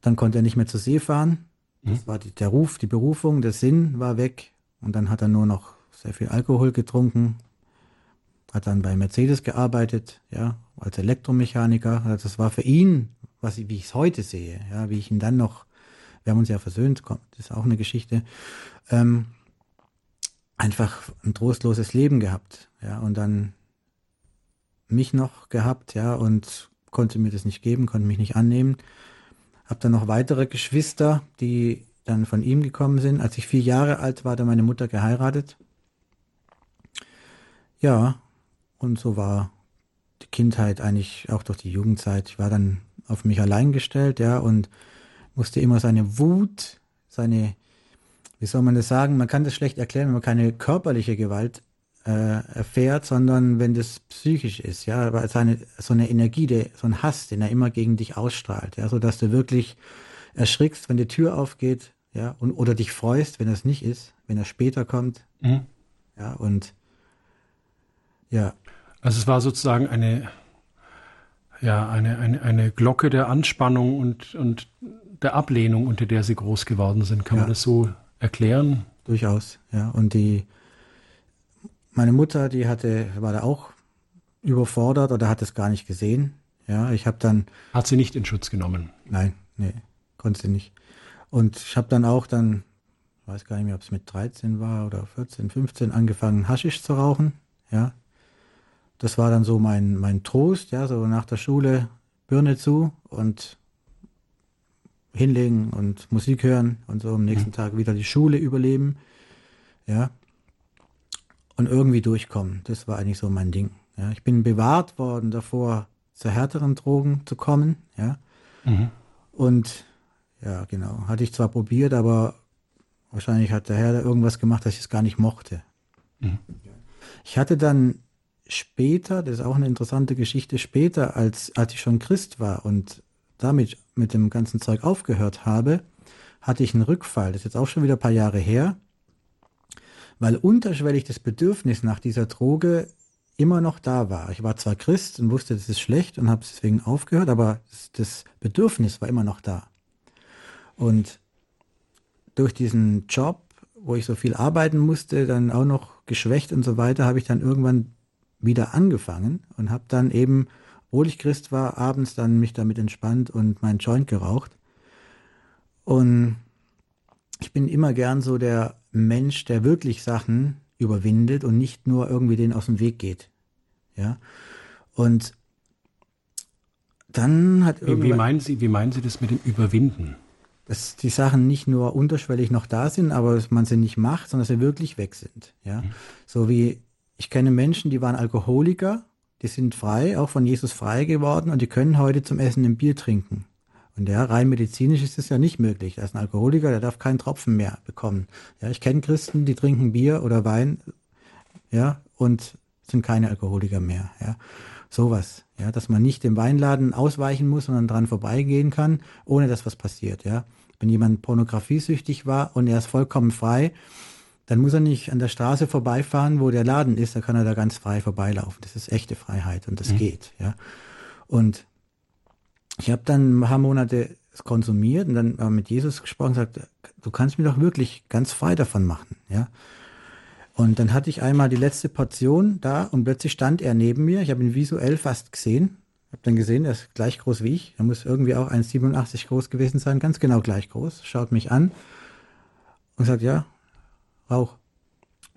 dann konnte er nicht mehr zur See fahren. Das mhm. war die, der Ruf, die Berufung, der Sinn war weg. Und dann hat er nur noch sehr viel Alkohol getrunken. Hat dann bei Mercedes gearbeitet, ja, als Elektromechaniker. Also das war für ihn, was ich, wie ich es heute sehe, ja, wie ich ihn dann noch, wir haben uns ja versöhnt, das ist auch eine Geschichte, ähm, einfach ein trostloses Leben gehabt, ja, und dann mich noch gehabt, ja, und konnte mir das nicht geben, konnte mich nicht annehmen. Habe dann noch weitere Geschwister, die dann von ihm gekommen sind. Als ich vier Jahre alt war, hat meine Mutter geheiratet. Ja, und so war die Kindheit eigentlich auch durch die Jugendzeit. Ich war dann auf mich allein gestellt, ja, und musste immer seine Wut, seine, wie soll man das sagen, man kann das schlecht erklären, wenn man keine körperliche Gewalt äh, erfährt, sondern wenn das psychisch ist, ja, weil seine, so eine Energie, der, so ein Hass, den er immer gegen dich ausstrahlt, ja, so dass du wirklich erschrickst, wenn die Tür aufgeht, ja, und, oder dich freust, wenn das nicht ist, wenn er später kommt, mhm. ja, und, ja. Also es war sozusagen eine, ja, eine, eine, eine Glocke der Anspannung und, und der Ablehnung, unter der sie groß geworden sind. Kann ja. man das so erklären? Durchaus, ja. Und die, meine Mutter, die hatte, war da auch überfordert oder hat es gar nicht gesehen. Ja, ich habe dann. Hat sie nicht in Schutz genommen? Nein, nee, konnte sie nicht. Und ich habe dann auch dann, weiß gar nicht mehr, ob es mit 13 war oder 14, 15, angefangen, Haschisch zu rauchen. Ja, das war dann so mein, mein Trost, ja, so nach der Schule Birne zu und hinlegen und Musik hören und so am nächsten mhm. Tag wieder die Schule überleben. Ja, und irgendwie durchkommen. Das war eigentlich so mein Ding. Ja, ich bin bewahrt worden davor, zu härteren Drogen zu kommen. Ja. Mhm. Und ja, genau. Hatte ich zwar probiert, aber wahrscheinlich hat der Herr da irgendwas gemacht, dass ich es gar nicht mochte. Mhm. Ich hatte dann später, das ist auch eine interessante Geschichte, später, als, als ich schon Christ war und damit mit dem ganzen Zeug aufgehört habe, hatte ich einen Rückfall. Das ist jetzt auch schon wieder ein paar Jahre her weil unterschwellig das Bedürfnis nach dieser Droge immer noch da war. Ich war zwar Christ und wusste, das ist schlecht und habe deswegen aufgehört, aber das, Bedürfnis war immer noch da. Und durch diesen Job, wo ich so viel arbeiten musste, dann auch noch geschwächt und so weiter, habe ich dann irgendwann wieder angefangen und habe dann eben, obwohl ich Christ war, abends dann mich damit entspannt und meinen Joint geraucht. Und ich bin immer gern so der Mensch, der wirklich Sachen überwindet und nicht nur irgendwie den aus dem Weg geht. Ja. Und dann hat irgendwann. Wie, wie meinen Sie, wie meinen Sie das mit dem Überwinden? Dass die Sachen nicht nur unterschwellig noch da sind, aber dass man sie nicht macht, sondern dass sie wirklich weg sind. Ja. Mhm. So wie ich kenne Menschen, die waren Alkoholiker, die sind frei, auch von Jesus frei geworden und die können heute zum Essen ein Bier trinken. Und ja, rein medizinisch ist es ja nicht möglich. Da ist ein Alkoholiker, der darf keinen Tropfen mehr bekommen. Ja, ich kenne Christen, die trinken Bier oder Wein, ja, und sind keine Alkoholiker mehr, ja. Sowas, ja, dass man nicht dem Weinladen ausweichen muss, sondern dran vorbeigehen kann, ohne dass was passiert, ja. Wenn jemand pornografiesüchtig war und er ist vollkommen frei, dann muss er nicht an der Straße vorbeifahren, wo der Laden ist, da kann er da ganz frei vorbeilaufen. Das ist echte Freiheit und das mhm. geht, ja. Und ich habe dann ein paar Monate konsumiert und dann mit Jesus gesprochen und gesagt, du kannst mir doch wirklich ganz frei davon machen, ja. Und dann hatte ich einmal die letzte Portion da und plötzlich stand er neben mir. Ich habe ihn visuell fast gesehen. Ich habe dann gesehen, er ist gleich groß wie ich. Er muss irgendwie auch 1,87 groß gewesen sein, ganz genau gleich groß. Schaut mich an und sagt, ja, Rauch.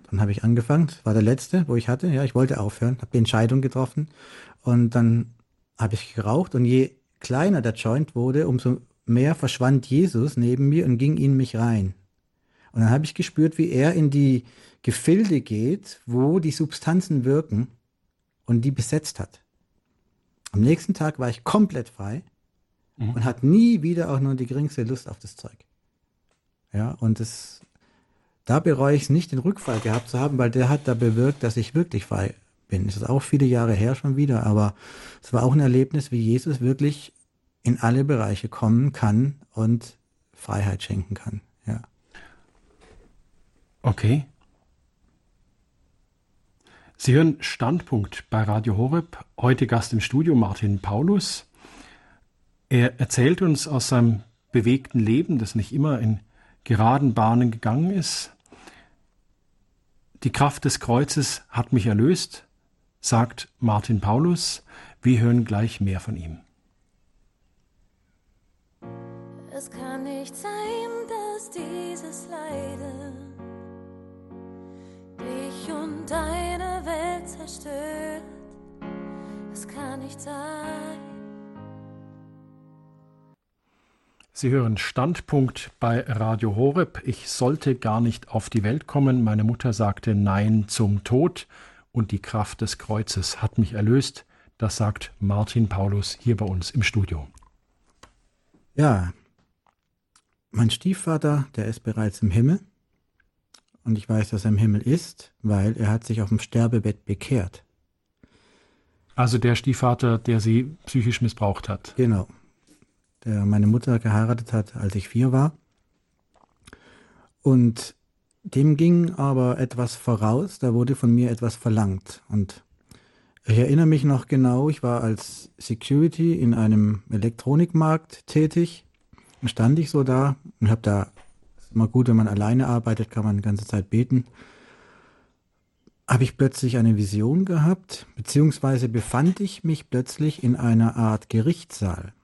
Dann habe ich angefangen, das war der letzte, wo ich hatte. Ja, ich wollte aufhören, habe die Entscheidung getroffen und dann habe ich geraucht und je kleiner der Joint wurde, umso mehr verschwand Jesus neben mir und ging in mich rein. Und dann habe ich gespürt, wie er in die Gefilde geht, wo die Substanzen wirken und die besetzt hat. Am nächsten Tag war ich komplett frei mhm. und hatte nie wieder auch nur die geringste Lust auf das Zeug. Ja, und das, da bereue ich es nicht, den Rückfall gehabt zu haben, weil der hat da bewirkt, dass ich wirklich frei bin. Es ist auch viele Jahre her schon wieder, aber es war auch ein Erlebnis, wie Jesus wirklich in alle Bereiche kommen kann und Freiheit schenken kann. Ja. Okay. Sie hören Standpunkt bei Radio Horeb. Heute Gast im Studio Martin Paulus. Er erzählt uns aus seinem bewegten Leben, das nicht immer in geraden Bahnen gegangen ist. Die Kraft des Kreuzes hat mich erlöst, sagt Martin Paulus. Wir hören gleich mehr von ihm. Es kann nicht sein, dass dieses Leiden dich und deine Welt zerstört. Es kann nicht sein. Sie hören Standpunkt bei Radio Horeb. Ich sollte gar nicht auf die Welt kommen. Meine Mutter sagte Nein zum Tod und die Kraft des Kreuzes hat mich erlöst. Das sagt Martin Paulus hier bei uns im Studio. Ja, mein Stiefvater, der ist bereits im Himmel. Und ich weiß, dass er im Himmel ist, weil er hat sich auf dem Sterbebett bekehrt. Also der Stiefvater, der sie psychisch missbraucht hat. Genau. Der meine Mutter geheiratet hat, als ich vier war. Und dem ging aber etwas voraus, da wurde von mir etwas verlangt. Und ich erinnere mich noch genau, ich war als Security in einem Elektronikmarkt tätig. Dann stand ich so da und habe da immer gut, wenn man alleine arbeitet, kann man die ganze Zeit beten. Habe ich plötzlich eine Vision gehabt, beziehungsweise befand ich mich plötzlich in einer Art Gerichtssaal.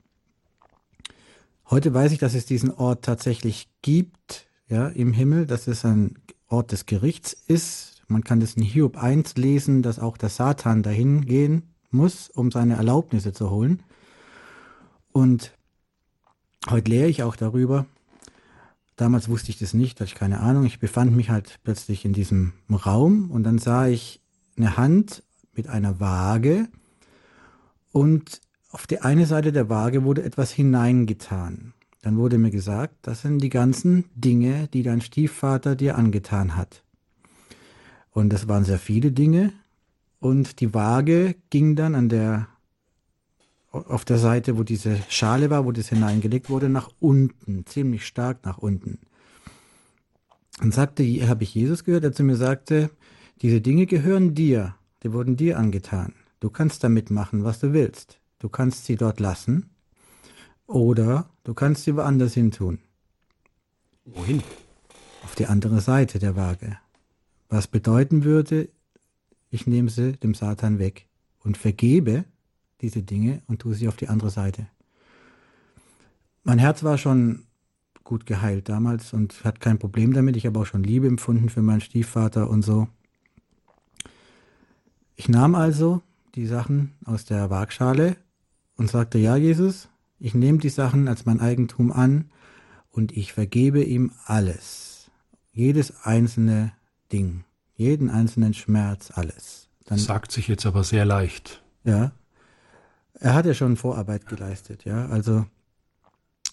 Heute weiß ich, dass es diesen Ort tatsächlich gibt, ja, im Himmel, dass es ein Ort des Gerichts ist. Man kann das in Hiob 1 lesen, dass auch der Satan dahin gehen muss, um seine Erlaubnisse zu holen. Und heute lehre ich auch darüber, Damals wusste ich das nicht, hatte ich keine Ahnung. Ich befand mich halt plötzlich in diesem Raum und dann sah ich eine Hand mit einer Waage und auf die eine Seite der Waage wurde etwas hineingetan. Dann wurde mir gesagt, das sind die ganzen Dinge, die dein Stiefvater dir angetan hat. Und das waren sehr viele Dinge. Und die Waage ging dann an der auf der Seite, wo diese Schale war, wo das hineingelegt wurde, nach unten, ziemlich stark nach unten. Und sagte, habe ich Jesus gehört, der zu mir sagte, diese Dinge gehören dir, die wurden dir angetan. Du kannst damit machen, was du willst. Du kannst sie dort lassen oder du kannst sie woanders hin tun. Wohin? Auf die andere Seite der Waage. Was bedeuten würde, ich nehme sie dem Satan weg und vergebe diese Dinge und tue sie auf die andere Seite. Mein Herz war schon gut geheilt damals und hat kein Problem damit. Ich habe auch schon Liebe empfunden für meinen Stiefvater und so. Ich nahm also die Sachen aus der Waagschale und sagte, ja Jesus, ich nehme die Sachen als mein Eigentum an und ich vergebe ihm alles. Jedes einzelne Ding, jeden einzelnen Schmerz, alles. Dann, das sagt sich jetzt aber sehr leicht. Ja, er hat ja schon Vorarbeit geleistet, ja. Also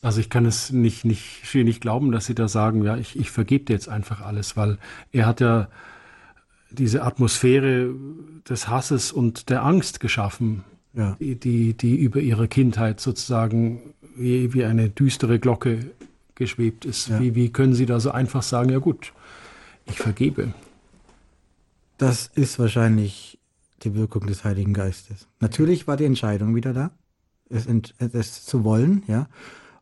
also ich kann es nicht, nicht, nicht glauben, dass Sie da sagen, ja, ich, ich vergebe dir jetzt einfach alles, weil er hat ja diese Atmosphäre des Hasses und der Angst geschaffen, ja. die, die, die über ihre Kindheit sozusagen wie, wie eine düstere Glocke geschwebt ist. Ja. Wie, wie können Sie da so einfach sagen, ja gut, ich vergebe? Das ist wahrscheinlich die Wirkung des Heiligen Geistes. Natürlich war die Entscheidung wieder da, es, es zu wollen, ja.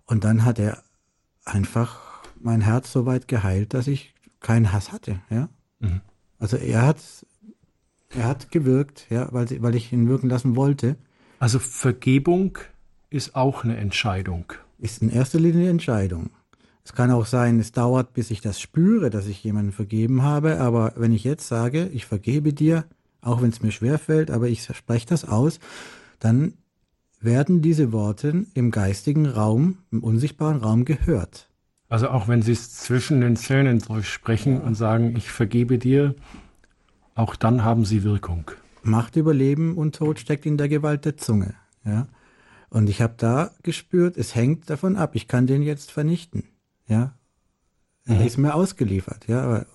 Und dann hat er einfach mein Herz so weit geheilt, dass ich keinen Hass hatte, ja. Mhm. Also er hat, er hat gewirkt, ja, weil, weil ich ihn wirken lassen wollte. Also Vergebung ist auch eine Entscheidung. Ist in erster Linie eine Entscheidung. Es kann auch sein, es dauert, bis ich das spüre, dass ich jemanden vergeben habe, aber wenn ich jetzt sage, ich vergebe dir, auch wenn es mir schwerfällt, aber ich spreche das aus, dann werden diese Worte im geistigen Raum, im unsichtbaren Raum gehört. Also auch wenn Sie es zwischen den Zähnen durchsprechen und sagen, ich vergebe dir, auch dann haben sie Wirkung. Macht über Leben und Tod steckt in der Gewalt der Zunge. Ja? Und ich habe da gespürt, es hängt davon ab. Ich kann den jetzt vernichten. Ja, er mhm. ist mir ausgeliefert. Ja, aber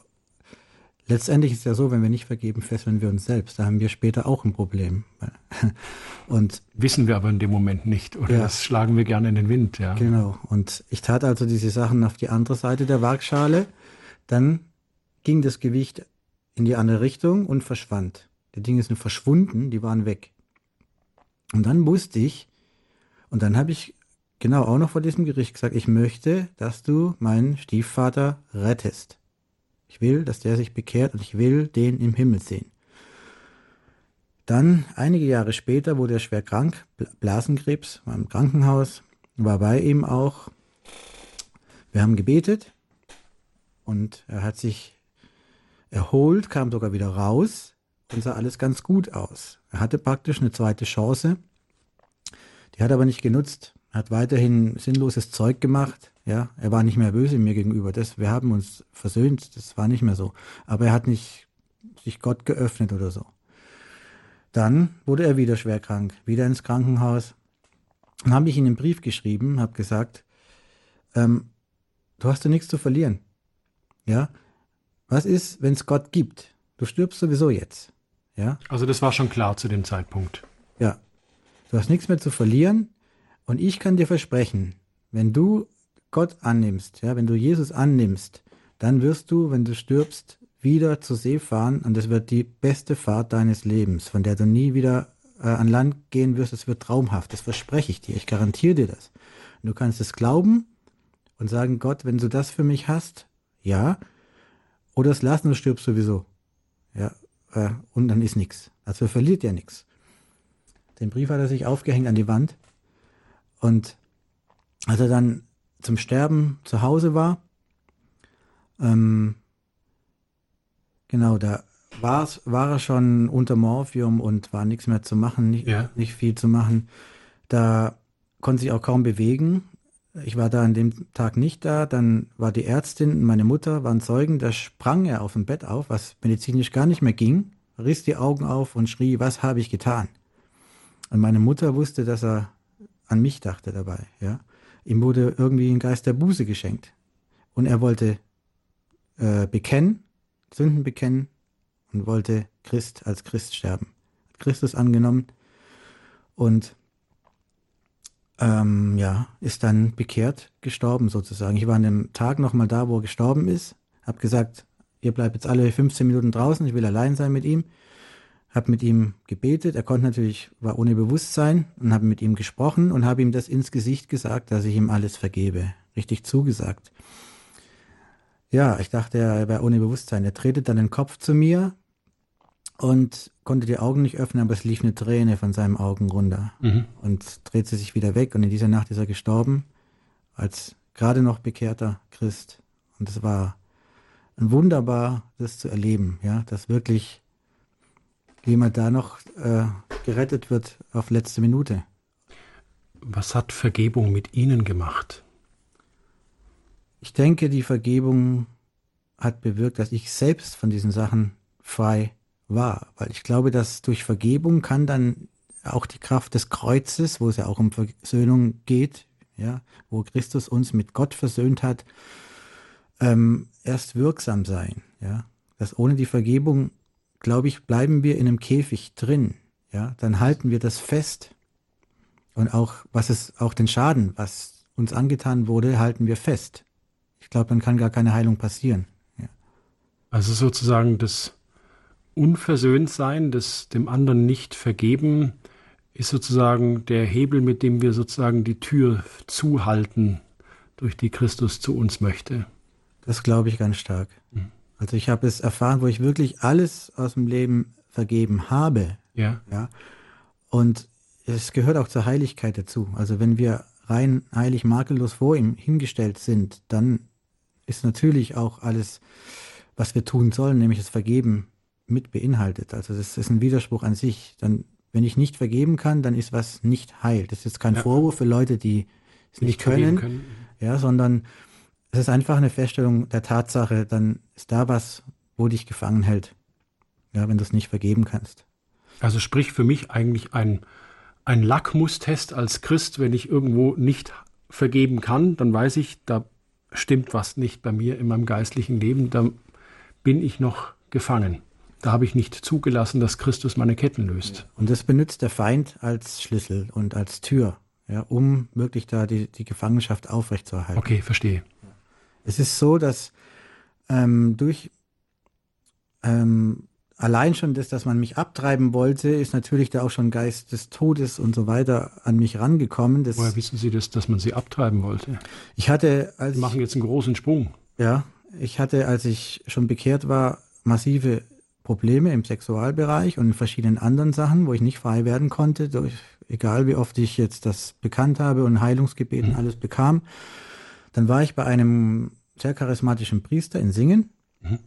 letztendlich ist es ja so, wenn wir nicht vergeben, fesseln wir uns selbst. Da haben wir später auch ein Problem. [laughs] Und wissen wir aber in dem Moment nicht oder ja. das schlagen wir gerne in den Wind. Ja, genau. Und ich tat also diese Sachen auf die andere Seite der Waagschale. Dann ging das Gewicht in die andere Richtung und verschwand. Die Dinge sind verschwunden, die waren weg. Und dann wusste ich, und dann habe ich genau auch noch vor diesem Gericht gesagt, ich möchte, dass du meinen Stiefvater rettest. Ich will, dass der sich bekehrt und ich will den im Himmel sehen. Dann, einige Jahre später, wurde er schwer krank, Blasenkrebs, war im Krankenhaus, war bei ihm auch. Wir haben gebetet und er hat sich erholt, kam sogar wieder raus und sah alles ganz gut aus. Er hatte praktisch eine zweite Chance, die hat er aber nicht genutzt. Er hat weiterhin sinnloses Zeug gemacht. Ja, er war nicht mehr böse mir gegenüber. Das, wir haben uns versöhnt. Das war nicht mehr so. Aber er hat nicht sich Gott geöffnet oder so. Dann wurde er wieder schwer krank, wieder ins Krankenhaus. Dann habe ich ihm einen Brief geschrieben, habe gesagt, ähm, du hast ja nichts zu verlieren. Ja, was ist, wenn es Gott gibt? Du stirbst sowieso jetzt. Ja. Also das war schon klar zu dem Zeitpunkt. Ja. Du hast nichts mehr zu verlieren. Und ich kann dir versprechen, wenn du Gott annimmst, ja, wenn du Jesus annimmst, dann wirst du, wenn du stirbst, wieder zur See fahren und das wird die beste Fahrt deines Lebens, von der du nie wieder äh, an Land gehen wirst. Es wird traumhaft. Das verspreche ich dir. Ich garantiere dir das. Und du kannst es glauben und sagen, Gott, wenn du das für mich hast, ja, oder es lassen, du stirbst sowieso. Ja, äh, und dann ist nichts. Also er verliert ja nichts. Den Brief hat er sich aufgehängt an die Wand und als er dann zum Sterben zu Hause war, ähm, genau, da war's, war er schon unter Morphium und war nichts mehr zu machen, nicht, ja. nicht viel zu machen. Da konnte sich auch kaum bewegen. Ich war da an dem Tag nicht da, dann war die Ärztin und meine Mutter waren Zeugen, da sprang er auf dem Bett auf, was medizinisch gar nicht mehr ging, riss die Augen auf und schrie, was habe ich getan? Und meine Mutter wusste, dass er an mich dachte dabei. Ja, ihm wurde irgendwie ein Geist der Buße geschenkt und er wollte äh, bekennen, Sünden bekennen und wollte Christ als Christ sterben. Christus angenommen und ähm, ja, ist dann bekehrt gestorben sozusagen. Ich war an dem Tag nochmal da, wo er gestorben ist, habe gesagt, ihr bleibt jetzt alle 15 Minuten draußen, ich will allein sein mit ihm habe mit ihm gebetet. Er konnte natürlich, war ohne Bewusstsein und habe mit ihm gesprochen und habe ihm das ins Gesicht gesagt, dass ich ihm alles vergebe. Richtig zugesagt. Ja, ich dachte, er wäre ohne Bewusstsein. Er tretet dann den Kopf zu mir und konnte die Augen nicht öffnen, aber es lief eine Träne von seinen Augen runter mhm. und drehte sich wieder weg. Und in dieser Nacht ist er gestorben als gerade noch bekehrter Christ. Und es war ein wunderbar, das zu erleben, ja, dass wirklich jemand da noch äh, gerettet wird auf letzte Minute. Was hat Vergebung mit Ihnen gemacht? Ich denke, die Vergebung hat bewirkt, dass ich selbst von diesen Sachen frei war, weil ich glaube, dass durch Vergebung kann dann auch die Kraft des Kreuzes, wo es ja auch um Versöhnung geht, ja, wo Christus uns mit Gott versöhnt hat, ähm, erst wirksam sein, ja, dass ohne die Vergebung glaube ich, bleiben wir in einem Käfig drin, ja, dann halten wir das fest. Und auch, was es, auch den Schaden, was uns angetan wurde, halten wir fest. Ich glaube, dann kann gar keine Heilung passieren. Ja. Also sozusagen das Unversöhntsein, das dem anderen nicht vergeben, ist sozusagen der Hebel, mit dem wir sozusagen die Tür zuhalten, durch die Christus zu uns möchte. Das glaube ich ganz stark. Also ich habe es erfahren, wo ich wirklich alles aus dem Leben vergeben habe. Ja. ja. Und es gehört auch zur Heiligkeit dazu. Also wenn wir rein heilig makellos vor ihm hingestellt sind, dann ist natürlich auch alles, was wir tun sollen, nämlich das Vergeben mit beinhaltet. Also das ist ein Widerspruch an sich. Dann, wenn ich nicht vergeben kann, dann ist was nicht heil. Das ist jetzt kein ja. Vorwurf für Leute, die es nicht, nicht können, können, ja, sondern es ist einfach eine Feststellung der Tatsache, dann ist da was, wo dich gefangen hält. Ja, wenn du es nicht vergeben kannst. Also sprich für mich eigentlich ein, ein Lackmustest als Christ, wenn ich irgendwo nicht vergeben kann, dann weiß ich, da stimmt was nicht bei mir in meinem geistlichen Leben, da bin ich noch gefangen. Da habe ich nicht zugelassen, dass Christus meine Ketten löst. Und das benutzt der Feind als Schlüssel und als Tür, ja, um wirklich da die, die Gefangenschaft aufrechtzuerhalten. Okay, verstehe. Es ist so, dass ähm, durch ähm, allein schon das, dass man mich abtreiben wollte, ist natürlich da auch schon Geist des Todes und so weiter an mich rangekommen. Das, Woher wissen Sie das, dass man Sie abtreiben wollte? Ich hatte, als Sie machen jetzt einen großen Sprung. Ja, ich hatte, als ich schon bekehrt war, massive Probleme im Sexualbereich und in verschiedenen anderen Sachen, wo ich nicht frei werden konnte, durch, egal wie oft ich jetzt das bekannt habe und Heilungsgebeten mhm. alles bekam. Dann war ich bei einem sehr charismatischen Priester in Singen. Mhm.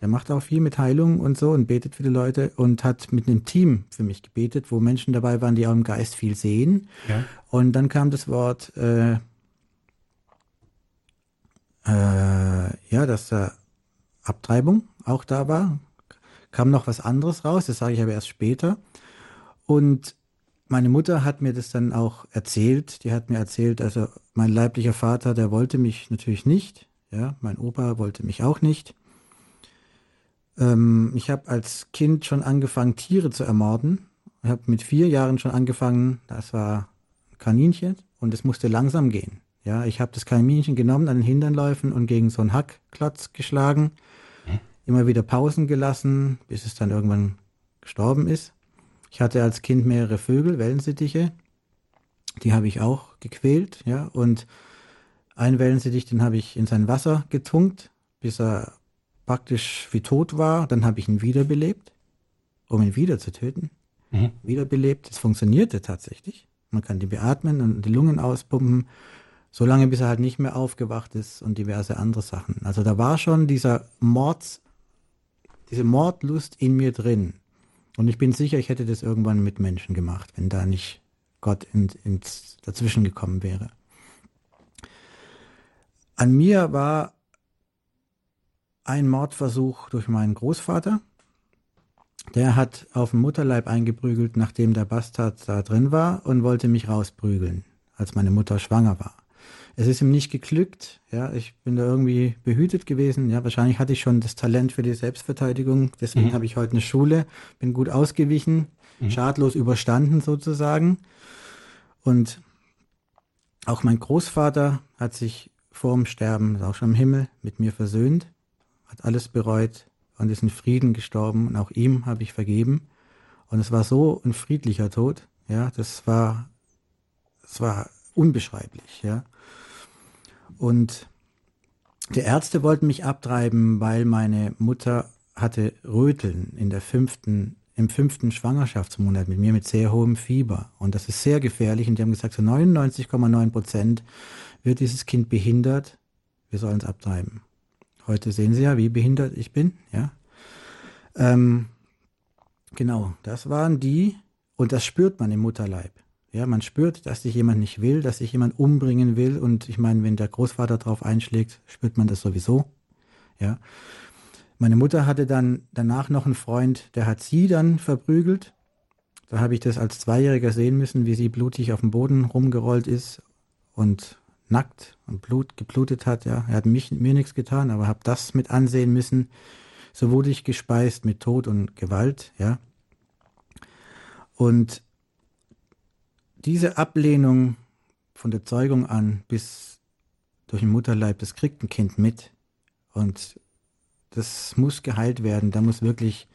Der macht auch viel mit Heilung und so und betet für die Leute und hat mit einem Team für mich gebetet, wo Menschen dabei waren, die auch im Geist viel sehen. Ja. Und dann kam das Wort, äh, äh, ja, dass da Abtreibung auch da war, kam noch was anderes raus, das sage ich aber erst später. Und meine Mutter hat mir das dann auch erzählt. Die hat mir erzählt, also mein leiblicher Vater, der wollte mich natürlich nicht. Ja, mein Opa wollte mich auch nicht. Ähm, ich habe als Kind schon angefangen, Tiere zu ermorden. Ich habe mit vier Jahren schon angefangen, das war Kaninchen und es musste langsam gehen. Ja, ich habe das Kaninchen genommen an den Hinternläufen und gegen so einen Hackklotz geschlagen immer wieder Pausen gelassen, bis es dann irgendwann gestorben ist. Ich hatte als Kind mehrere Vögel, Wellensittiche. Die habe ich auch gequält, ja. Und einen Wellensittich, den habe ich in sein Wasser getunkt, bis er praktisch wie tot war. Dann habe ich ihn wiederbelebt, um ihn wieder zu töten. Mhm. Wiederbelebt. Es funktionierte tatsächlich. Man kann die beatmen und die Lungen auspumpen, solange bis er halt nicht mehr aufgewacht ist und diverse andere Sachen. Also da war schon dieser Mords diese Mordlust in mir drin. Und ich bin sicher, ich hätte das irgendwann mit Menschen gemacht, wenn da nicht Gott in, ins, dazwischen gekommen wäre. An mir war ein Mordversuch durch meinen Großvater. Der hat auf dem Mutterleib eingeprügelt, nachdem der Bastard da drin war und wollte mich rausprügeln, als meine Mutter schwanger war. Es ist ihm nicht geglückt. Ja, ich bin da irgendwie behütet gewesen. Ja, wahrscheinlich hatte ich schon das Talent für die Selbstverteidigung. Deswegen mhm. habe ich heute eine Schule, bin gut ausgewichen, mhm. schadlos überstanden sozusagen. Und auch mein Großvater hat sich vor dem Sterben, ist auch schon im Himmel, mit mir versöhnt, hat alles bereut und ist in Frieden gestorben. Und auch ihm habe ich vergeben. Und es war so ein friedlicher Tod. Ja, das war, es war unbeschreiblich. Ja. Und die Ärzte wollten mich abtreiben, weil meine Mutter hatte Röteln in der fünften, im fünften Schwangerschaftsmonat mit mir mit sehr hohem Fieber. Und das ist sehr gefährlich. Und die haben gesagt, so 99,9 Prozent wird dieses Kind behindert. Wir sollen es abtreiben. Heute sehen Sie ja, wie behindert ich bin. Ja. Ähm, genau, das waren die. Und das spürt man im Mutterleib. Ja, man spürt, dass sich jemand nicht will, dass sich jemand umbringen will. Und ich meine, wenn der Großvater drauf einschlägt, spürt man das sowieso. Ja. Meine Mutter hatte dann danach noch einen Freund, der hat sie dann verprügelt. Da habe ich das als Zweijähriger sehen müssen, wie sie blutig auf dem Boden rumgerollt ist und nackt und Blut geblutet hat. Ja, er hat mich, mir nichts getan, aber habe das mit ansehen müssen. So wurde ich gespeist mit Tod und Gewalt. Ja. Und diese Ablehnung von der Zeugung an bis durch den Mutterleib, das kriegt ein Kind mit. Und das muss geheilt werden. Da muss wirklich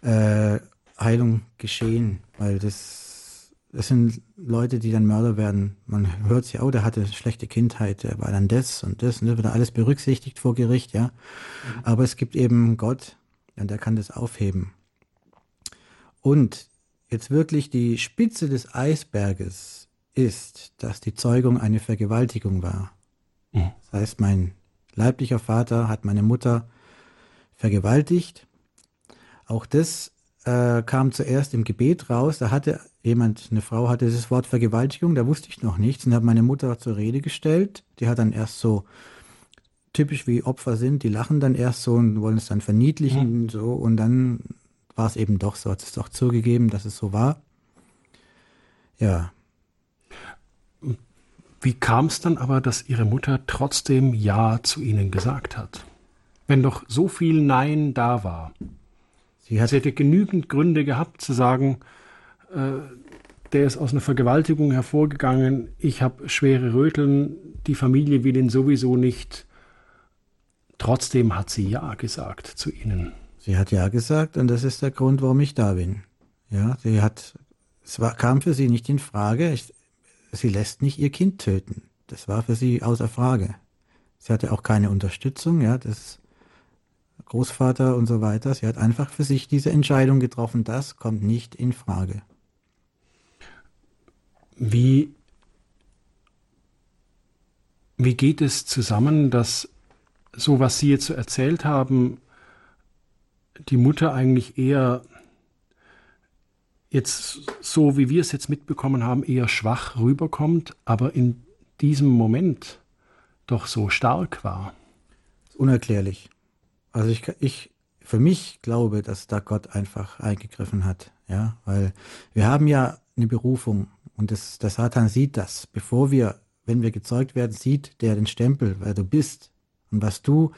äh, Heilung geschehen, weil das, das sind Leute, die dann Mörder werden. Man hört sich, oh, der hatte eine schlechte Kindheit, der war dann das und das und das wird alles berücksichtigt vor Gericht, ja. Mhm. Aber es gibt eben Gott und der kann das aufheben. Und jetzt wirklich die Spitze des Eisberges ist, dass die Zeugung eine Vergewaltigung war. Mhm. Das heißt, mein leiblicher Vater hat meine Mutter vergewaltigt. Auch das äh, kam zuerst im Gebet raus. Da hatte jemand, eine Frau hatte das Wort Vergewaltigung, da wusste ich noch nichts und habe meine Mutter zur Rede gestellt. Die hat dann erst so typisch wie Opfer sind, die lachen dann erst so und wollen es dann verniedlichen mhm. so und dann war es eben doch so, hat es doch zugegeben, dass es so war. Ja. Wie kam es dann aber, dass Ihre Mutter trotzdem Ja zu Ihnen gesagt hat? Wenn doch so viel Nein da war. Sie, hat, Sie hätte genügend Gründe gehabt zu sagen, äh, der ist aus einer Vergewaltigung hervorgegangen, ich habe schwere Röteln, die Familie will ihn sowieso nicht. Trotzdem hat sie Ja gesagt zu Ihnen. Sie hat Ja gesagt und das ist der Grund, warum ich da bin. Ja, sie hat, es war, kam für sie nicht in Frage, ich, sie lässt nicht ihr Kind töten. Das war für sie außer Frage. Sie hatte auch keine Unterstützung, ja, das Großvater und so weiter. Sie hat einfach für sich diese Entscheidung getroffen, das kommt nicht in Frage. Wie, wie geht es zusammen, dass so was Sie jetzt so erzählt haben, die Mutter eigentlich eher jetzt so, wie wir es jetzt mitbekommen haben, eher schwach rüberkommt, aber in diesem Moment doch so stark war? Unerklärlich. Also ich, ich für mich glaube, dass da Gott einfach eingegriffen hat, ja, weil wir haben ja eine Berufung und das, der Satan sieht das, bevor wir, wenn wir gezeugt werden, sieht der den Stempel, wer du bist und was du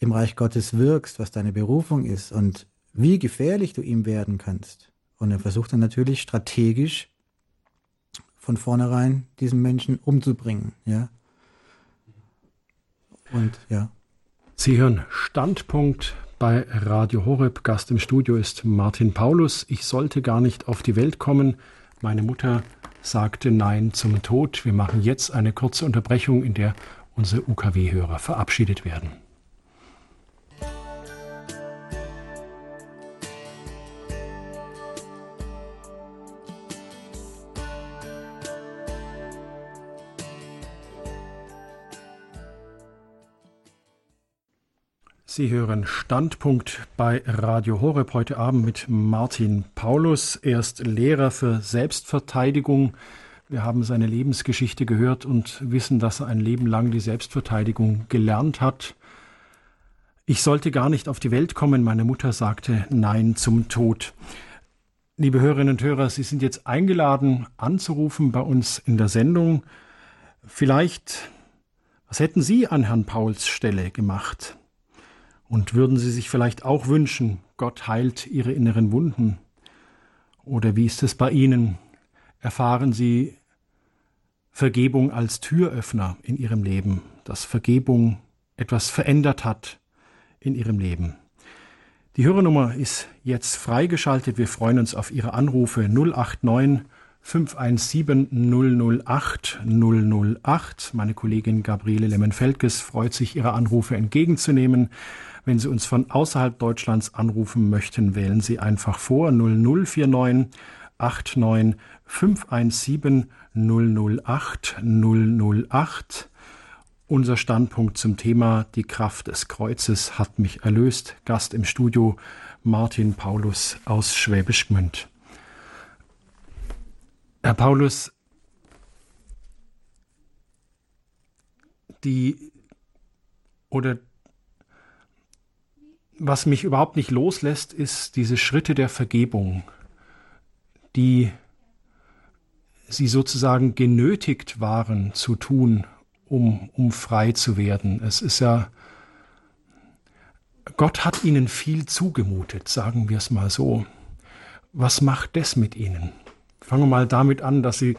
im Reich Gottes wirkst, was deine Berufung ist und wie gefährlich du ihm werden kannst. Und er versucht dann natürlich strategisch von vornherein diesen Menschen umzubringen, ja. Und ja. Sie hören Standpunkt bei Radio Horeb. Gast im Studio ist Martin Paulus. Ich sollte gar nicht auf die Welt kommen. Meine Mutter sagte Nein zum Tod. Wir machen jetzt eine kurze Unterbrechung, in der unsere UKW-Hörer verabschiedet werden. Sie hören Standpunkt bei Radio Horeb heute Abend mit Martin Paulus. Er ist Lehrer für Selbstverteidigung. Wir haben seine Lebensgeschichte gehört und wissen, dass er ein Leben lang die Selbstverteidigung gelernt hat. Ich sollte gar nicht auf die Welt kommen. Meine Mutter sagte Nein zum Tod. Liebe Hörerinnen und Hörer, Sie sind jetzt eingeladen, anzurufen bei uns in der Sendung. Vielleicht, was hätten Sie an Herrn Pauls Stelle gemacht? Und würden Sie sich vielleicht auch wünschen, Gott heilt Ihre inneren Wunden? Oder wie ist es bei Ihnen? Erfahren Sie Vergebung als Türöffner in Ihrem Leben, dass Vergebung etwas verändert hat in Ihrem Leben? Die Hörernummer ist jetzt freigeschaltet. Wir freuen uns auf Ihre Anrufe 089 517 008 008. Meine Kollegin Gabriele Lemmenfeldges freut sich, Ihre Anrufe entgegenzunehmen. Wenn Sie uns von außerhalb Deutschlands anrufen möchten, wählen Sie einfach vor 0049 89 517 008 008. Unser Standpunkt zum Thema Die Kraft des Kreuzes hat mich erlöst. Gast im Studio Martin Paulus aus Schwäbisch Gmünd. Herr Paulus, die oder was mich überhaupt nicht loslässt, ist diese Schritte der Vergebung, die sie sozusagen genötigt waren zu tun, um, um frei zu werden. Es ist ja, Gott hat ihnen viel zugemutet, sagen wir es mal so. Was macht das mit ihnen? Fangen wir mal damit an, dass sie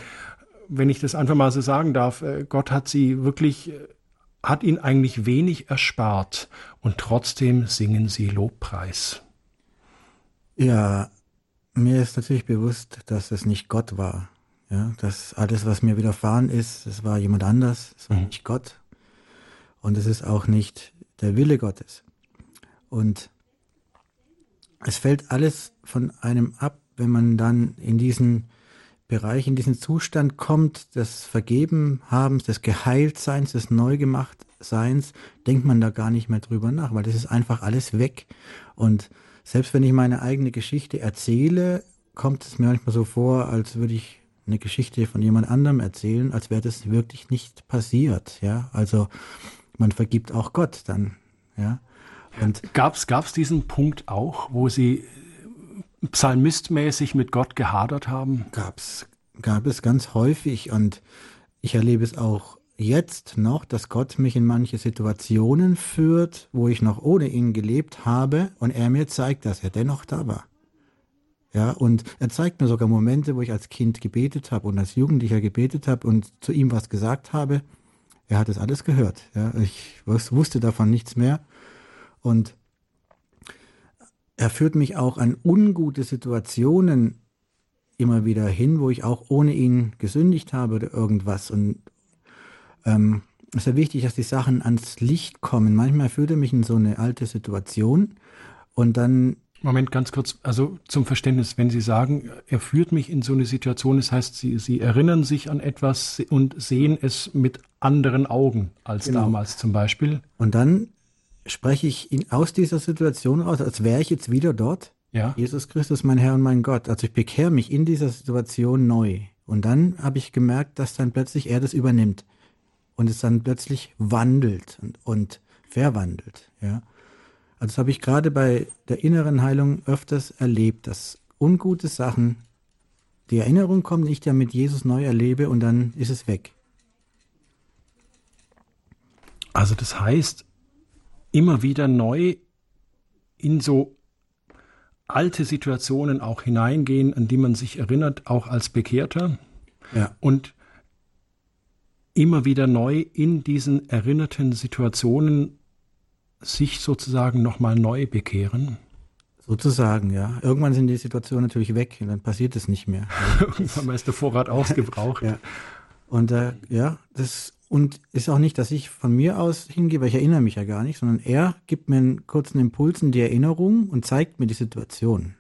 wenn ich das einfach mal so sagen darf, äh, Gott hat sie wirklich, äh, hat ihnen eigentlich wenig erspart und trotzdem singen sie Lobpreis. Ja, mir ist natürlich bewusst, dass es nicht Gott war. Ja, dass alles, was mir widerfahren ist, es war jemand anders, es war mhm. nicht Gott. Und es ist auch nicht der Wille Gottes. Und es fällt alles von einem ab, wenn man dann in diesen Bereich, in diesen Zustand kommt, des Vergebenhabens, des Geheiltseins, des Neugemachtseins, denkt man da gar nicht mehr drüber nach, weil das ist einfach alles weg. Und selbst wenn ich meine eigene Geschichte erzähle, kommt es mir manchmal so vor, als würde ich eine Geschichte von jemand anderem erzählen, als wäre das wirklich nicht passiert. Ja, also man vergibt auch Gott dann. Ja. Und gab's gab's diesen Punkt auch, wo Sie psalmistmäßig mit Gott gehadert haben? Gab's gab es ganz häufig und ich erlebe es auch jetzt noch, dass Gott mich in manche Situationen führt, wo ich noch ohne ihn gelebt habe und er mir zeigt, dass er dennoch da war. Ja, und er zeigt mir sogar Momente, wo ich als Kind gebetet habe und als Jugendlicher gebetet habe und zu ihm was gesagt habe. Er hat es alles gehört. Ja, ich wusste davon nichts mehr. Und er führt mich auch an ungute Situationen immer wieder hin, wo ich auch ohne ihn gesündigt habe oder irgendwas. Und ähm, es ist ja wichtig, dass die Sachen ans Licht kommen. Manchmal führt er mich in so eine alte Situation und dann. Moment, ganz kurz, also zum Verständnis, wenn Sie sagen, er führt mich in so eine Situation, das heißt, Sie, Sie erinnern sich an etwas und sehen es mit anderen Augen als genau. damals zum Beispiel. Und dann spreche ich ihn aus dieser Situation raus, als wäre ich jetzt wieder dort. Ja. Jesus Christus, mein Herr und mein Gott. Also ich bekehre mich in dieser Situation neu. Und dann habe ich gemerkt, dass dann plötzlich er das übernimmt und es dann plötzlich wandelt und, und verwandelt. Ja. Also das habe ich gerade bei der inneren Heilung öfters erlebt, dass ungute Sachen, die Erinnerung kommt, ich ja mit Jesus neu erlebe und dann ist es weg. Also das heißt, immer wieder neu in so alte Situationen auch hineingehen, an die man sich erinnert, auch als Bekehrter. Ja. Und immer wieder neu in diesen erinnerten Situationen sich sozusagen nochmal neu bekehren. Sozusagen, ja. Irgendwann sind die Situationen natürlich weg und dann passiert es nicht mehr. [laughs] Irgendwann ist der Vorrat [laughs] ausgebraucht. ja. Und äh, ja, das und ist auch nicht, dass ich von mir aus hingehe, weil ich erinnere mich ja gar nicht, sondern er gibt mir einen kurzen Impuls in die Erinnerung und zeigt mir die Situation.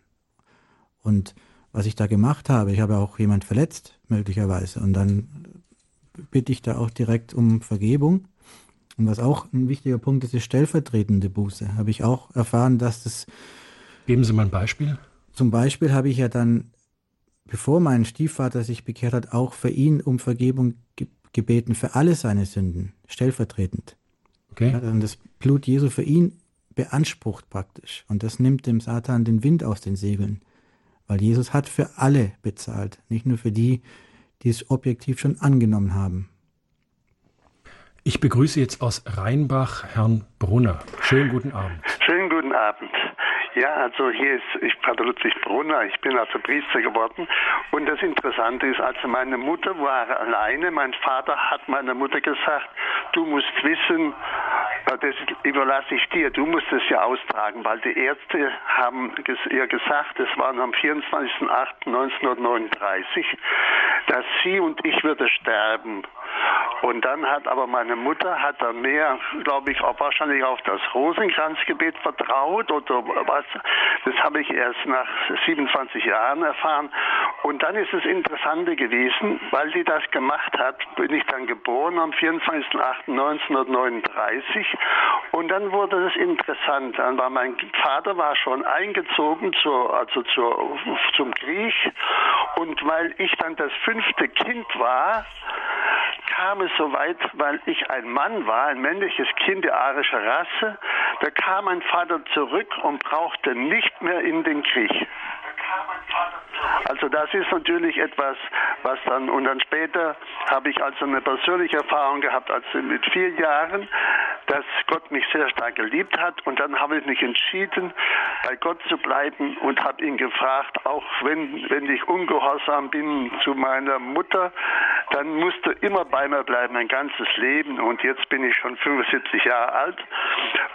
Und was ich da gemacht habe, ich habe auch jemand verletzt, möglicherweise. Und dann bitte ich da auch direkt um Vergebung. Und was auch ein wichtiger Punkt ist, ist stellvertretende Buße. Habe ich auch erfahren, dass das. Geben Sie mal ein Beispiel. Zum Beispiel habe ich ja dann, bevor mein Stiefvater sich bekehrt hat, auch für ihn um Vergebung gebeten für alle seine Sünden, stellvertretend. Okay. Ja, das Blut Jesu für ihn beansprucht praktisch. Und das nimmt dem Satan den Wind aus den Segeln. Weil Jesus hat für alle bezahlt, nicht nur für die, die es objektiv schon angenommen haben. Ich begrüße jetzt aus Rheinbach Herrn Brunner. Schönen guten Abend. Schönen guten Abend. Ja, also hier ist ich Pater Ludwig Brunner, ich bin also Priester geworden und das Interessante ist, also meine Mutter war alleine, mein Vater hat meiner Mutter gesagt, du musst wissen, äh, das überlasse ich dir, du musst es ja austragen, weil die Ärzte haben ihr gesagt, es war am 24.08.1939, dass sie und ich würde sterben. Und dann hat aber meine Mutter hat dann mehr, glaube ich, auch wahrscheinlich auf das Rosenkranzgebet vertraut oder was. Das habe ich erst nach 27 Jahren erfahren. Und dann ist es Interessante gewesen, weil sie das gemacht hat, bin ich dann geboren am 24.08.1939. Und dann wurde es interessant. War mein Vater war schon eingezogen zur, also zur, zum Krieg. Und weil ich dann das fünfte Kind war, kam es so weit, weil ich ein Mann war, ein männliches Kind der arischen Rasse, da kam mein Vater zurück und brauchte nicht mehr in den Krieg. Also das ist natürlich etwas, was dann und dann später habe ich also eine persönliche Erfahrung gehabt, also mit vier Jahren, dass Gott mich sehr stark geliebt hat und dann habe ich mich entschieden, bei Gott zu bleiben und habe ihn gefragt, auch wenn, wenn ich ungehorsam bin zu meiner Mutter, dann musst du immer bei mir bleiben, mein ganzes Leben und jetzt bin ich schon 75 Jahre alt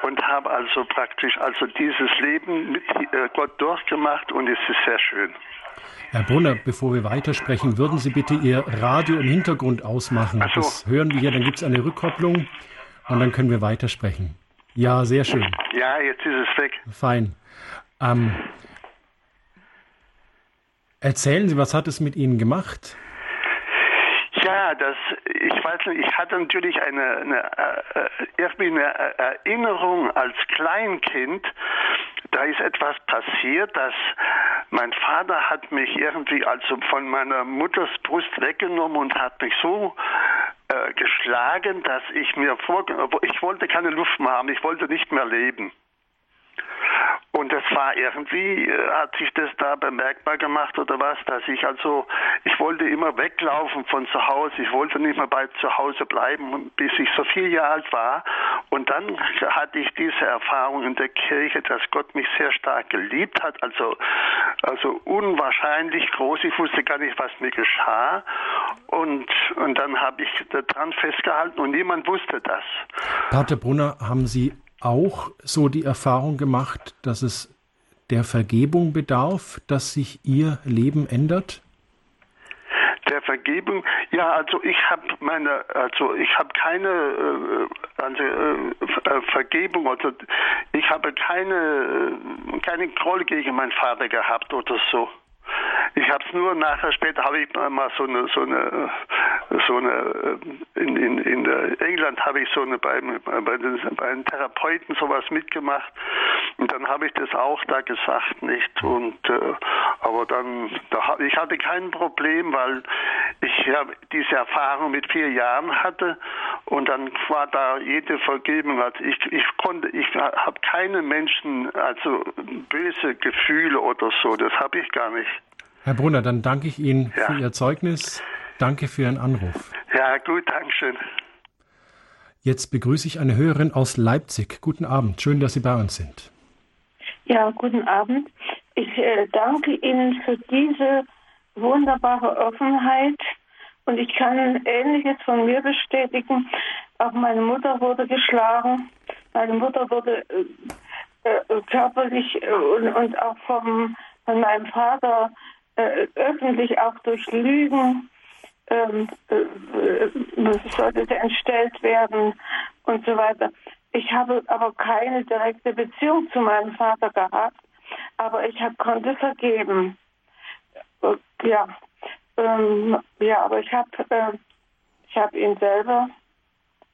und habe also praktisch also dieses Leben mit äh, Gott durchgemacht und es ist sehr schön. Herr Brunner, bevor wir weitersprechen, würden Sie bitte Ihr Radio im Hintergrund ausmachen? Ach so. Das hören wir hier, dann gibt es eine Rückkopplung und dann können wir weitersprechen. Ja, sehr schön. Ja, jetzt ist es weg. Fein. Ähm, erzählen Sie, was hat es mit Ihnen gemacht? Ja, das, ich weiß nicht, ich hatte natürlich eine, eine, äh, irgendwie eine Erinnerung als Kleinkind, da ist etwas passiert, dass mein Vater hat mich irgendwie also von meiner Mutters Brust weggenommen und hat mich so äh, geschlagen, dass ich mir vor, ich wollte keine Luft mehr haben, ich wollte nicht mehr leben. Und das war irgendwie, äh, hat sich das da bemerkbar gemacht oder was, dass ich also, ich wollte immer weglaufen von zu Hause, ich wollte nicht mehr bei zu Hause bleiben, bis ich so vier Jahre alt war. Und dann hatte ich diese Erfahrung in der Kirche, dass Gott mich sehr stark geliebt hat, also, also unwahrscheinlich groß, ich wusste gar nicht, was mir geschah. Und, und dann habe ich daran festgehalten und niemand wusste das. Pater Brunner, haben Sie auch so die Erfahrung gemacht, dass es der Vergebung bedarf, dass sich Ihr Leben ändert? Der Vergebung, ja, also ich habe meine, also ich habe keine äh, also, äh, Vergebung, also ich habe keine, äh, keine Groll gegen meinen Vater gehabt oder so. Ich habe es nur nachher später habe ich mal so eine so eine so eine in, in, in England habe ich so eine bei, bei, den, bei den Therapeuten sowas mitgemacht und dann habe ich das auch da gesagt nicht und äh, aber dann da, ich hatte kein Problem, weil ich ja diese Erfahrung mit vier Jahren hatte und dann war da jede Vergebung. Also ich ich konnte ich habe keine Menschen also böse Gefühle oder so, das habe ich gar nicht. Herr Brunner, dann danke ich Ihnen Ja. für Ihr Zeugnis. Danke für Ihren Anruf. Ja, gut, Dankeschön. Jetzt begrüße ich eine Hörerin aus Leipzig. Guten Abend. Schön, dass Sie bei uns sind. Ja, guten Abend. Ich äh, danke Ihnen für diese wunderbare Offenheit und ich kann Ähnliches von mir bestätigen. Auch meine Mutter wurde geschlagen. Meine Mutter wurde äh, äh, körperlich äh, und, und auch vom, von meinem Vater äh, öffentlich auch durch Lügen ähm, äh, äh, sollte entstellt werden und so weiter. Ich habe aber keine direkte Beziehung zu meinem Vater gehabt, aber ich hab, konnte vergeben. Äh, Ja, ähm, ja, aber ich habe äh, ich ihn selber,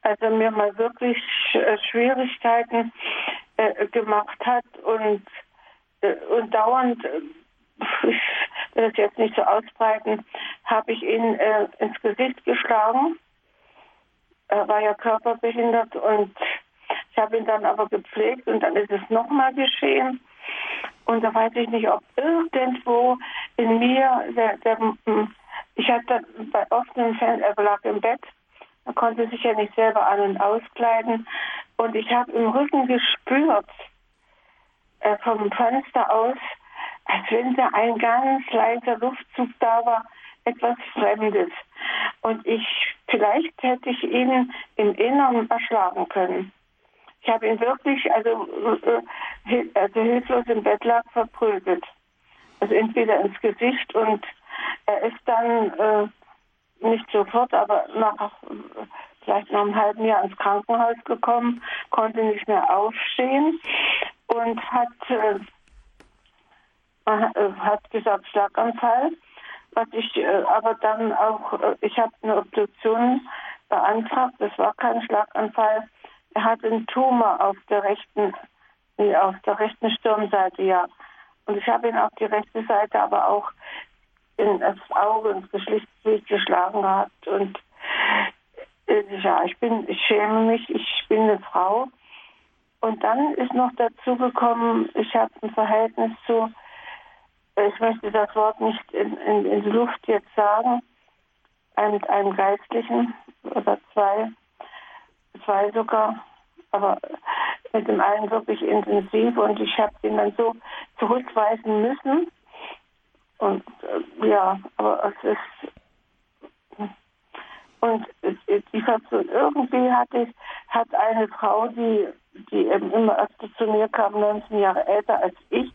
als er mir mal wirklich äh, Schwierigkeiten äh, gemacht hat und äh, und dauernd will das jetzt nicht so ausbreiten, habe ich ihn äh, ins Gesicht geschlagen. Er war ja körperbehindert und ich habe ihn dann aber gepflegt und dann ist es nochmal geschehen. Und da weiß ich nicht, ob irgendwo in mir, der, der, ich hatte bei offenen Fällen, er lag im Bett, er konnte sich ja nicht selber an- und auskleiden. Und ich habe im Rücken gespürt, äh, vom Fenster aus, als wenn da ein ganz leiser Luftzug da war, etwas Fremdes. Und ich, vielleicht hätte ich ihn im Inneren erschlagen können. Ich habe ihn wirklich, also, äh, also hilflos im Bett lag, verprügelt. Also entweder ins Gesicht und er ist dann äh, nicht sofort, aber nach vielleicht nach einem halben Jahr ins Krankenhaus gekommen, konnte nicht mehr aufstehen und hat äh, hat gesagt Schlaganfall, was ich äh, aber dann auch, äh, ich habe eine Obduktion beantragt, das war kein Schlaganfall. Er hat einen Tumor auf der rechten, auf der rechten Stirnseite, ja. Und ich habe ihn auf die rechte Seite aber auch in das Auge, ins Geschlechtsglied geschlagen gehabt. Und äh, ja, ich bin, ich schäme mich, ich bin eine Frau. Und dann ist noch dazu gekommen, ich habe ein Verhältnis zu ich möchte das Wort nicht in, in, in die Luft jetzt sagen, einen, einen Geistlichen oder zwei, zwei sogar, aber mit dem einen wirklich intensiv und ich habe ihn dann so zurückweisen müssen. Und äh, ja, aber es ist und die Person irgendwie hatte ich, hat eine Frau, die, die eben immer öfter zu mir kam, 19 Jahre älter als ich,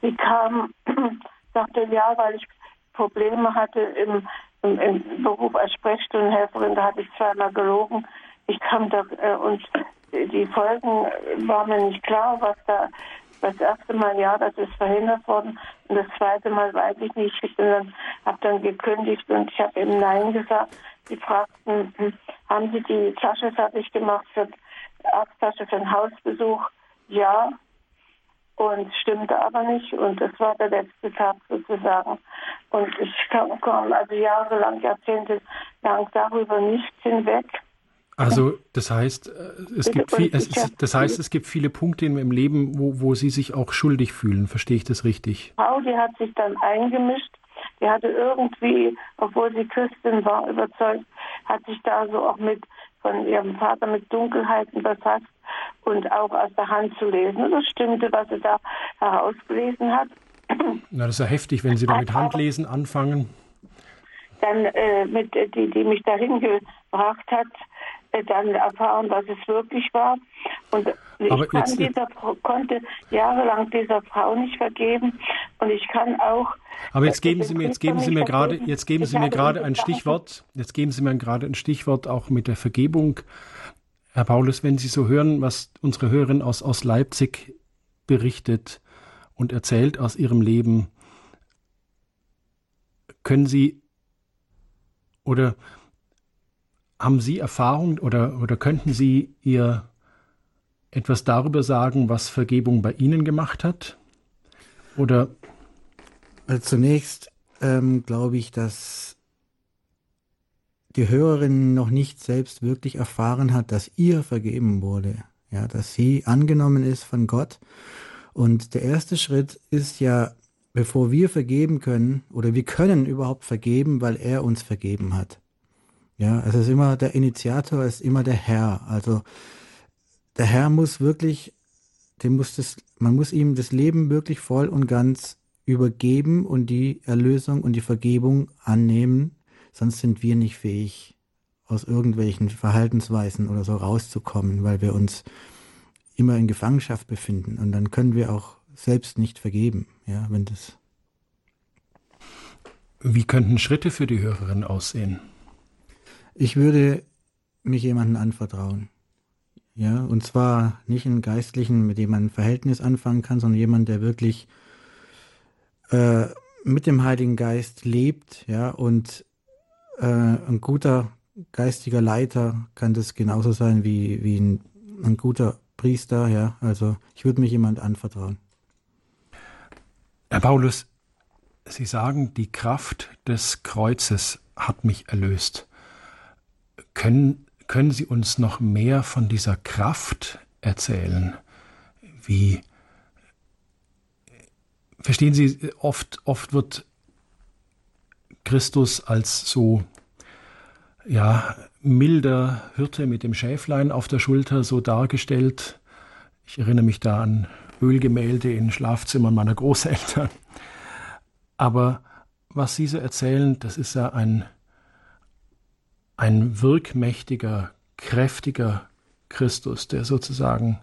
die kam, [clears throat] sagte ja, weil ich Probleme hatte im, im, im Beruf als Sprechstundenhelferin, da hatte ich zweimal gelogen. Ich kam da äh, und die Folgen waren mir nicht klar, was da das erste Mal ja, das ist verhindert worden und das zweite Mal weiß ich nicht. Ich bin dann, habe dann gekündigt und ich habe eben Nein gesagt. Sie fragten, hm, haben Sie die Tasche fertig gemacht für Arzttasche für einen Hausbesuch? Ja. Und stimmte aber nicht. Und das war der letzte Tag sozusagen. Und ich komme also jahrelang, jahrzehntelang darüber nicht hinweg. Also das heißt, äh, es gibt viel, es, das heißt, es gibt viele Punkte im Leben, wo, wo Sie sich auch schuldig fühlen. Verstehe ich das richtig? Frau, die hat sich dann eingemischt. Die hatte irgendwie, obwohl sie Christin war, überzeugt, hat sich da so auch mit von ihrem Vater mit Dunkelheiten befasst und auch aus der Hand zu lesen. Und das stimmte, was sie da herausgelesen hat. Na, das ist ja heftig, wenn Sie da mit Handlesen anfangen. Dann äh, mit die, die mich dahin gebracht hat, äh, dann erfahren, was es wirklich war. Und ich Aber kann jetzt- dieser, konnte jahrelang dieser Frau nicht vergeben. Und ich kann auch. Aber jetzt geben Sie mir, jetzt geben Sie mir gerade, jetzt geben Sie mir gerade ein Stichwort. Jetzt geben Sie mir gerade ein Stichwort auch mit der Vergebung. Herr Paulus, wenn Sie so hören, was unsere Hörerin aus, aus Leipzig berichtet und erzählt aus ihrem Leben, können Sie oder haben Sie Erfahrung oder, oder könnten Sie ihr etwas darüber sagen, was Vergebung bei Ihnen gemacht hat? Oder Also zunächst ähm, glaube ich, dass die Hörerin noch nicht selbst wirklich erfahren hat, dass ihr vergeben wurde. Ja, dass sie angenommen ist von Gott. Und der erste Schritt ist ja, bevor wir vergeben können, oder wir können überhaupt vergeben, weil er uns vergeben hat. Ja, es ist immer der Initiator, ist immer der Herr. Also der Herr muss wirklich, dem muss das, man muss ihm das Leben wirklich voll und ganz übergeben und die Erlösung und die Vergebung annehmen, sonst sind wir nicht fähig, aus irgendwelchen Verhaltensweisen oder so rauszukommen, weil wir uns immer in Gefangenschaft befinden und dann können wir auch selbst nicht vergeben, ja, wenn das wie könnten Schritte für die Hörerin aussehen? Ich würde mich jemandem anvertrauen. Ja, und zwar nicht einen Geistlichen, mit dem man ein Verhältnis anfangen kann, sondern jemand, der wirklich äh, mit dem Heiligen Geist lebt, ja, und äh, ein guter geistiger Leiter kann das genauso sein wie, wie ein, ein guter Priester, ja. Also ich würde mich jemand anvertrauen. Herr Paulus, Sie sagen, die Kraft des Kreuzes hat mich erlöst. Können, können Sie uns noch mehr von dieser Kraft erzählen? Wie, verstehen Sie, oft, oft wird Christus als so, ja, milder Hirte mit dem Schäflein auf der Schulter so dargestellt. Ich erinnere mich da an Ölgemälde in Schlafzimmern meiner [laughs] Großeltern. Aber was Sie so erzählen, das ist ja ein, ein wirkmächtiger, kräftiger Christus, der sozusagen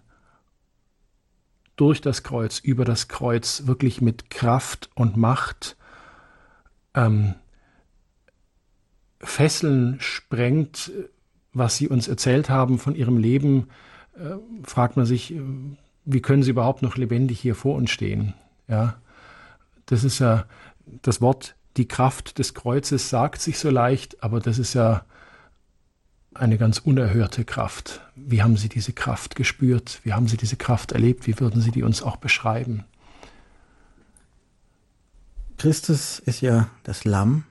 durch das Kreuz, über das Kreuz wirklich mit Kraft und Macht ähm, Fesseln sprengt, was Sie uns erzählt haben von Ihrem Leben, äh, fragt man sich, äh, wie können Sie überhaupt noch lebendig hier vor uns stehen? Ja, das ist ja das Wort, die Kraft des Kreuzes sagt sich so leicht, aber das ist ja eine ganz unerhörte Kraft. Wie haben Sie diese Kraft gespürt? Wie haben Sie diese Kraft erlebt? Wie würden Sie die uns auch beschreiben? Christus ist ja das Lamm,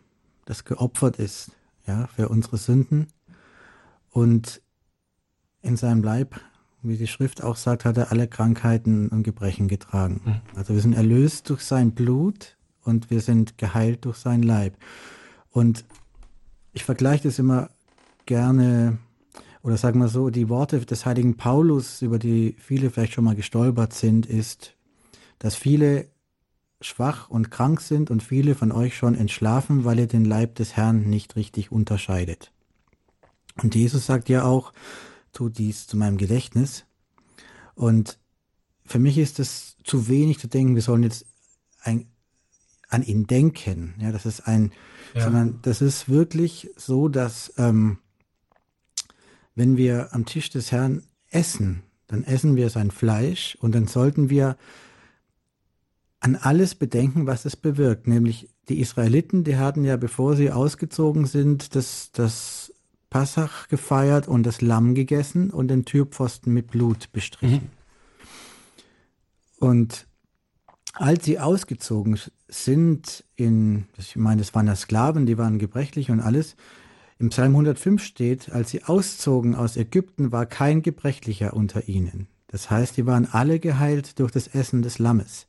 das geopfert ist, ja, für unsere Sünden. Und in seinem Leib, wie die Schrift auch sagt, hat er alle Krankheiten und Gebrechen getragen. Also wir sind erlöst durch sein Blut und wir sind geheilt durch sein Leib. Und ich vergleiche das immer gerne, oder sagen wir so, die Worte des heiligen Paulus, über die viele vielleicht schon mal gestolpert sind, ist, dass viele schwach und krank sind und viele von euch schon entschlafen, weil ihr den Leib des Herrn nicht richtig unterscheidet. Und Jesus sagt ja auch, tut dies zu meinem Gedächtnis. Und für mich ist es zu wenig zu denken, wir sollen jetzt ein, an ihn denken. Ja, das ist ein, ja. sondern das ist wirklich so, dass ähm, wenn wir am Tisch des Herrn essen, dann essen wir sein Fleisch und dann sollten wir an alles bedenken, was es bewirkt. Nämlich die Israeliten, die hatten ja, bevor sie ausgezogen sind, das, das Passach gefeiert und das Lamm gegessen und den Türpfosten mit Blut bestrichen. Mhm. Und als sie ausgezogen sind in, ich meine, das waren ja Sklaven, die waren gebrechlich und alles, im Psalm 105 steht, als sie auszogen aus Ägypten, war kein Gebrechlicher unter ihnen. Das heißt, die waren alle geheilt durch das Essen des Lammes.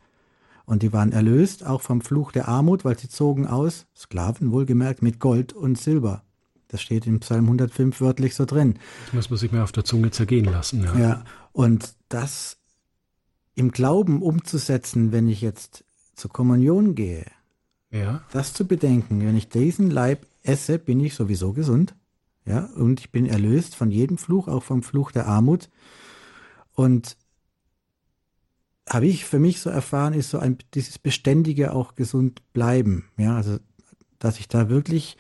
Und die waren erlöst auch vom Fluch der Armut, weil sie zogen aus, Sklaven wohlgemerkt, mit Gold und Silber. Das steht im Psalm 105 wörtlich so drin. Das muss man sich mehr auf der Zunge zergehen lassen. Ja, ja und das im Glauben umzusetzen, wenn ich jetzt zur Kommunion gehe, ja. das zu bedenken, wenn ich diesen Leib esse, bin ich sowieso gesund, ja, und ich bin erlöst von jedem Fluch, auch vom Fluch der Armut. Und habe ich für mich so erfahren, ist so ein dieses beständige auch gesund bleiben, ja, also dass ich da wirklich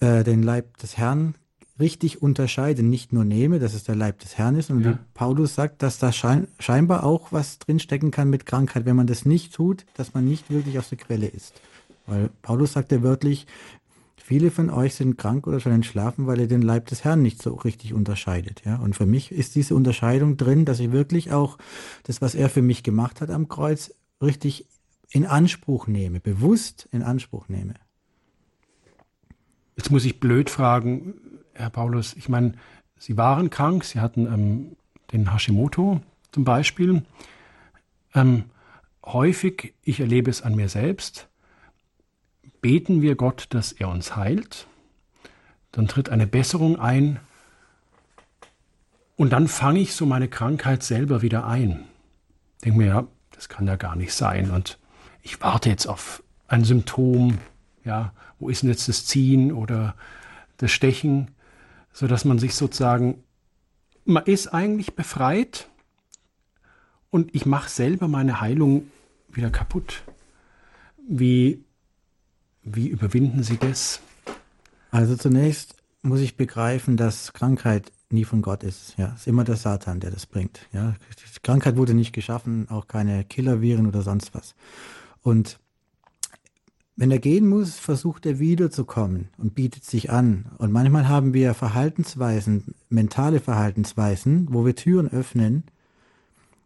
äh, den Leib des Herrn richtig unterscheide, nicht nur nehme, dass es der Leib des Herrn ist. Und ja. wie Paulus sagt, dass da schein, scheinbar auch was drinstecken kann mit Krankheit, wenn man das nicht tut, dass man nicht wirklich aus der Quelle ist. Weil Paulus sagt ja wörtlich, viele von euch sind krank oder schon entschlafen, weil ihr den Leib des Herrn nicht so richtig unterscheidet. Ja? Und für mich ist diese Unterscheidung drin, dass ich wirklich auch das, was er für mich gemacht hat am Kreuz, richtig in Anspruch nehme, bewusst in Anspruch nehme. Jetzt muss ich blöd fragen, Herr Paulus, ich meine, Sie waren krank, Sie hatten ähm, den Hashimoto zum Beispiel. Ähm, häufig, ich erlebe es an mir selbst, beten wir Gott, dass er uns heilt. Dann tritt eine Besserung ein und dann fange ich so meine Krankheit selber wieder ein. Denke mir, ja, das kann ja gar nicht sein. Und ich warte jetzt auf ein Symptom, ja, wo ist denn jetzt das Ziehen oder das Stechen, so dass man sich sozusagen, man ist eigentlich befreit und ich mache selber meine Heilung wieder kaputt. Wie, wie überwinden Sie das? Also zunächst muss ich begreifen, dass Krankheit nie von Gott ist. Ja, es ist immer der Satan, der das bringt. Ja, die Krankheit wurde nicht geschaffen, auch keine Killerviren oder sonst was. Und wenn er gehen muss, versucht er wiederzukommen und bietet sich an. Und manchmal haben wir Verhaltensweisen, mentale Verhaltensweisen, wo wir Türen öffnen,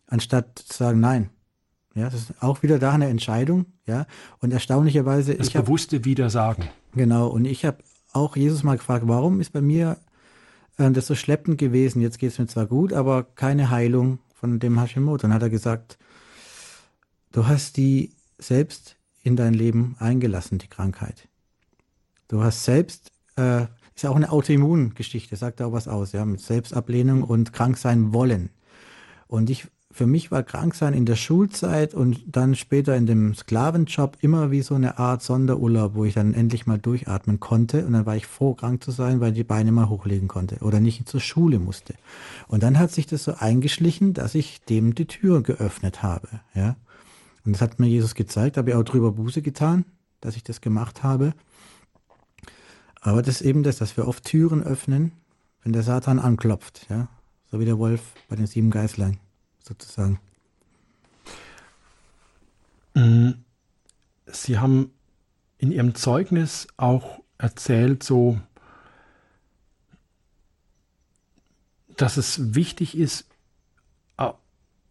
anstatt zu sagen, nein. Ja, das ist auch wieder da eine Entscheidung. Ja, und erstaunlicherweise. Das bewusste hab, Widersagen. Genau. Und ich habe auch Jesus mal gefragt, warum ist bei mir äh, das so schleppend gewesen? Jetzt geht es mir zwar gut, aber keine Heilung von dem Hashimoto. Dann hat er gesagt, du hast die selbst in dein Leben eingelassen, die Krankheit. Du hast selbst, äh, ist ja auch eine Autoimmungeschichte, sagt auch was aus, ja, mit Selbstablehnung und krank sein wollen. Und ich, für mich war Kranksein in der Schulzeit und dann später in dem Sklavenjob immer wie so eine Art Sonderurlaub, wo ich dann endlich mal durchatmen konnte. Und dann war ich froh, krank zu sein, weil ich die Beine mal hochlegen konnte oder nicht zur Schule musste. Und dann hat sich das so eingeschlichen, dass ich dem die Tür geöffnet habe, ja. Und das hat mir Jesus gezeigt, habe ich auch drüber Buße getan, dass ich das gemacht habe. Aber das ist eben das, dass wir oft Türen öffnen, wenn der Satan anklopft, ja. So wie der Wolf bei den sieben Geißlein, sozusagen. Mm, Sie haben in Ihrem Zeugnis auch erzählt, so, dass es wichtig ist,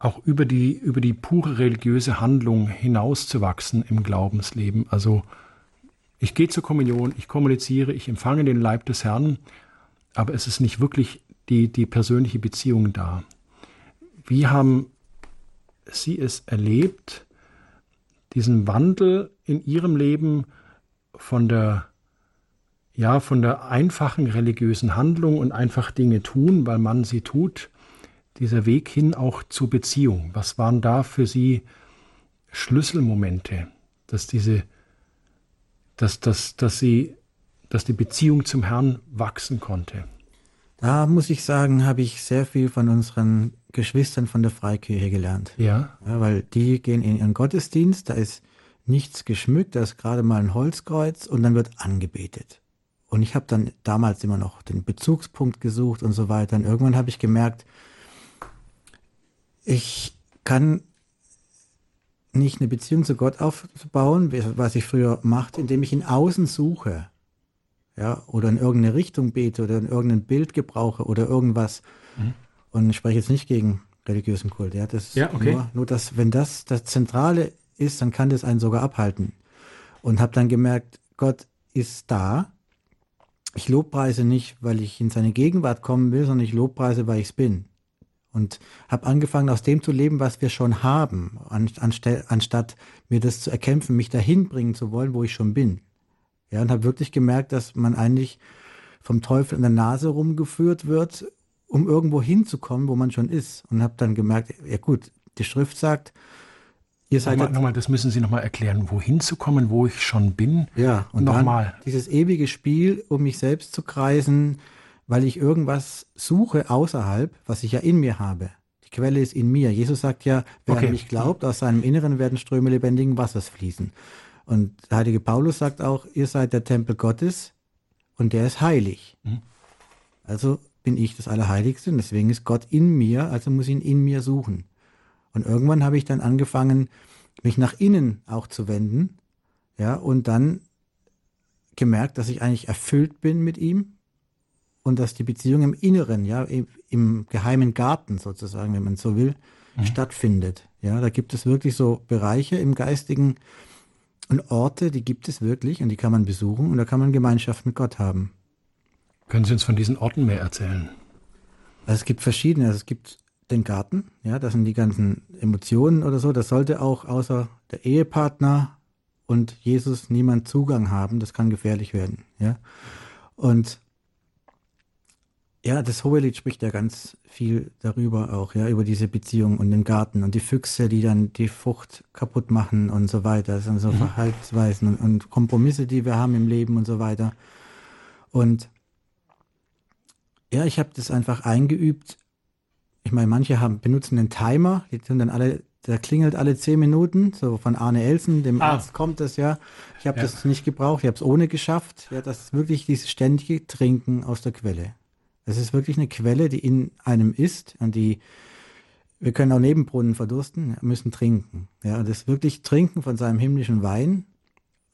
auch über die, über die pure religiöse Handlung hinauszuwachsen im Glaubensleben. Also ich gehe zur Kommunion, ich kommuniziere, ich empfange den Leib des Herrn, aber es ist nicht wirklich die, die persönliche Beziehung da. Wie haben Sie es erlebt, diesen Wandel in Ihrem Leben von der ja, von der einfachen religiösen Handlung und einfach Dinge tun, weil man sie tut, dieser Weg hin auch zur Beziehung. Was waren da für Sie Schlüsselmomente, dass diese, dass, dass, dass Sie, dass die Beziehung zum Herrn wachsen konnte? Da muss ich sagen, habe ich sehr viel von unseren Geschwistern von der Freikirche gelernt. Ja. ja. Weil die gehen in ihren Gottesdienst, da ist nichts geschmückt, da ist gerade mal ein Holzkreuz und dann wird angebetet. Und ich habe dann damals immer noch den Bezugspunkt gesucht und so weiter. Und irgendwann habe ich gemerkt, ich kann nicht eine Beziehung zu Gott aufbauen, was ich früher machte, indem ich ihn außen suche. Ja, oder in irgendeine Richtung bete oder in irgendein Bild gebrauche oder irgendwas. Mhm. Und ich spreche jetzt nicht gegen religiösen Kult. Ja, das ja, okay. nur, nur dass, wenn das das Zentrale ist, dann kann das einen sogar abhalten. Und habe dann gemerkt, Gott ist da ich lobpreise nicht, weil ich in seine Gegenwart kommen will, sondern ich lobpreise, weil ich es bin. Und habe angefangen, aus dem zu leben, was wir schon haben, anstatt mir das zu erkämpfen, mich dahin bringen zu wollen, wo ich schon bin. Ja, und habe wirklich gemerkt, dass man eigentlich vom Teufel in der Nase rumgeführt wird, um irgendwo hinzukommen, wo man schon ist. Und habe dann gemerkt, ja gut, die Schrift sagt, Ihr seid nochmal, nochmal, das müssen Sie nochmal erklären, wohin zu kommen, wo ich schon bin. Ja, und nochmal. Dieses ewige Spiel, um mich selbst zu kreisen, weil ich irgendwas suche außerhalb, was ich ja in mir habe. Die Quelle ist in mir. Jesus sagt ja, wer okay. an mich glaubt, aus seinem Inneren werden Ströme lebendigen Wassers fließen. Und der heilige Paulus sagt auch, ihr seid der Tempel Gottes und der ist heilig. Mhm. Also bin ich das Allerheiligste und deswegen ist Gott in mir, also muss ich ihn in mir suchen. Und irgendwann habe ich dann angefangen, mich nach innen auch zu wenden, ja, und dann gemerkt, dass ich eigentlich erfüllt bin mit ihm und dass die Beziehung im Inneren, ja, im, im geheimen Garten sozusagen, wenn man so will, mhm. stattfindet. Ja, da gibt es wirklich so Bereiche im Geistigen und Orte, die gibt es wirklich und die kann man besuchen und da kann man Gemeinschaft mit Gott haben. Können Sie uns von diesen Orten mehr erzählen? Also es gibt verschiedene. Also es gibt den Garten. Ja, das sind die ganzen Emotionen oder so. Das sollte auch außer der Ehepartner und Jesus niemand Zugang haben. Das kann gefährlich werden. Ja, und ja, das Hohelied spricht ja ganz viel darüber auch, ja, über diese Beziehung und den Garten und die Füchse, die dann die Frucht kaputt machen und so weiter. Das sind so mhm. Verhaltensweisen und, und Kompromisse, die wir haben im Leben und so weiter. Und ja, ich habe das einfach eingeübt, ich meine, manche haben, benutzen einen Timer, die sind dann alle, der klingelt alle zehn Minuten, so von Arne Elsen, dem ah. Arzt kommt das ja. Ich habe ja. das nicht gebraucht, ich habe es ohne geschafft. Ja, das ist wirklich dieses ständige Trinken aus der Quelle. Es ist wirklich eine Quelle, die in einem ist und die wir können auch Nebenbrunnen verdursten, müssen trinken. Ja, das wirklich Trinken von seinem himmlischen Wein,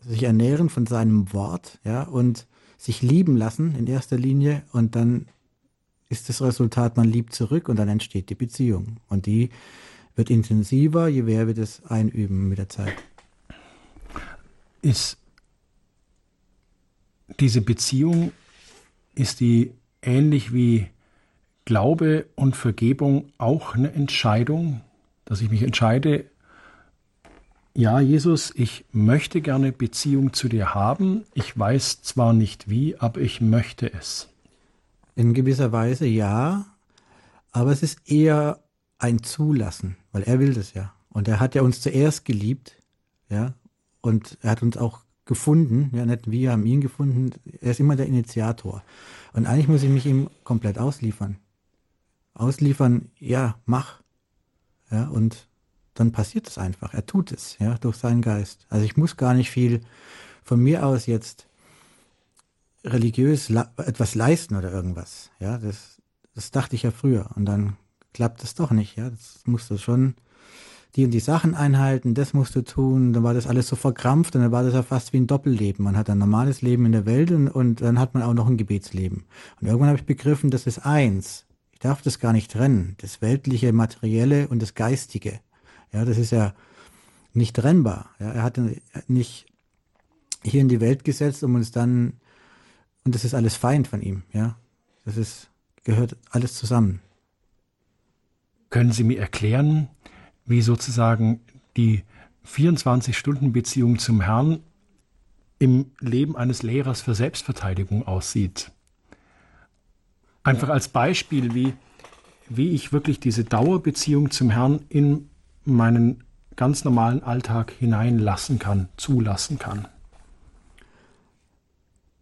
sich ernähren von seinem Wort, ja, und sich lieben lassen in erster Linie und dann ist das Resultat, man liebt zurück und dann entsteht die Beziehung. Und die wird intensiver, je mehr wir das einüben mit der Zeit. Ist diese Beziehung, ist die ähnlich wie Glaube und Vergebung auch eine Entscheidung, dass ich mich entscheide, ja, Jesus, ich möchte gerne Beziehung zu dir haben. Ich weiß zwar nicht wie, aber ich möchte es. In gewisser Weise ja, aber es ist eher ein Zulassen, weil er will das ja. Und er hat ja uns zuerst geliebt, ja, und er hat uns auch gefunden, ja, nicht wir haben ihn gefunden, er ist immer der Initiator. Und eigentlich muss ich mich ihm komplett ausliefern. Ausliefern, ja, mach. Ja, und dann passiert es einfach. Er tut es, ja, durch seinen Geist. Also ich muss gar nicht viel von mir aus jetzt religiös etwas leisten oder irgendwas. Ja, das, das dachte ich ja früher. Und dann klappt es doch nicht. Ja, das musst du schon die und die Sachen einhalten, das musst du tun. Dann war das alles so verkrampft und dann war das ja fast wie ein Doppelleben. Man hat ein normales Leben in der Welt und, und dann hat man auch noch ein Gebetsleben. Und irgendwann habe ich begriffen, das ist eins. Ich darf das gar nicht trennen. Das Weltliche, Materielle und das Geistige. Ja, das ist ja nicht trennbar. Ja, er hat nicht hier in die Welt gesetzt, um uns dann und das ist alles Feind von ihm, ja. Das ist, gehört alles zusammen. Können Sie mir erklären, wie sozusagen die 24-Stunden-Beziehung zum Herrn im Leben eines Lehrers für Selbstverteidigung aussieht. Einfach als Beispiel, wie, wie ich wirklich diese Dauerbeziehung zum Herrn in meinen ganz normalen Alltag hineinlassen kann, zulassen kann.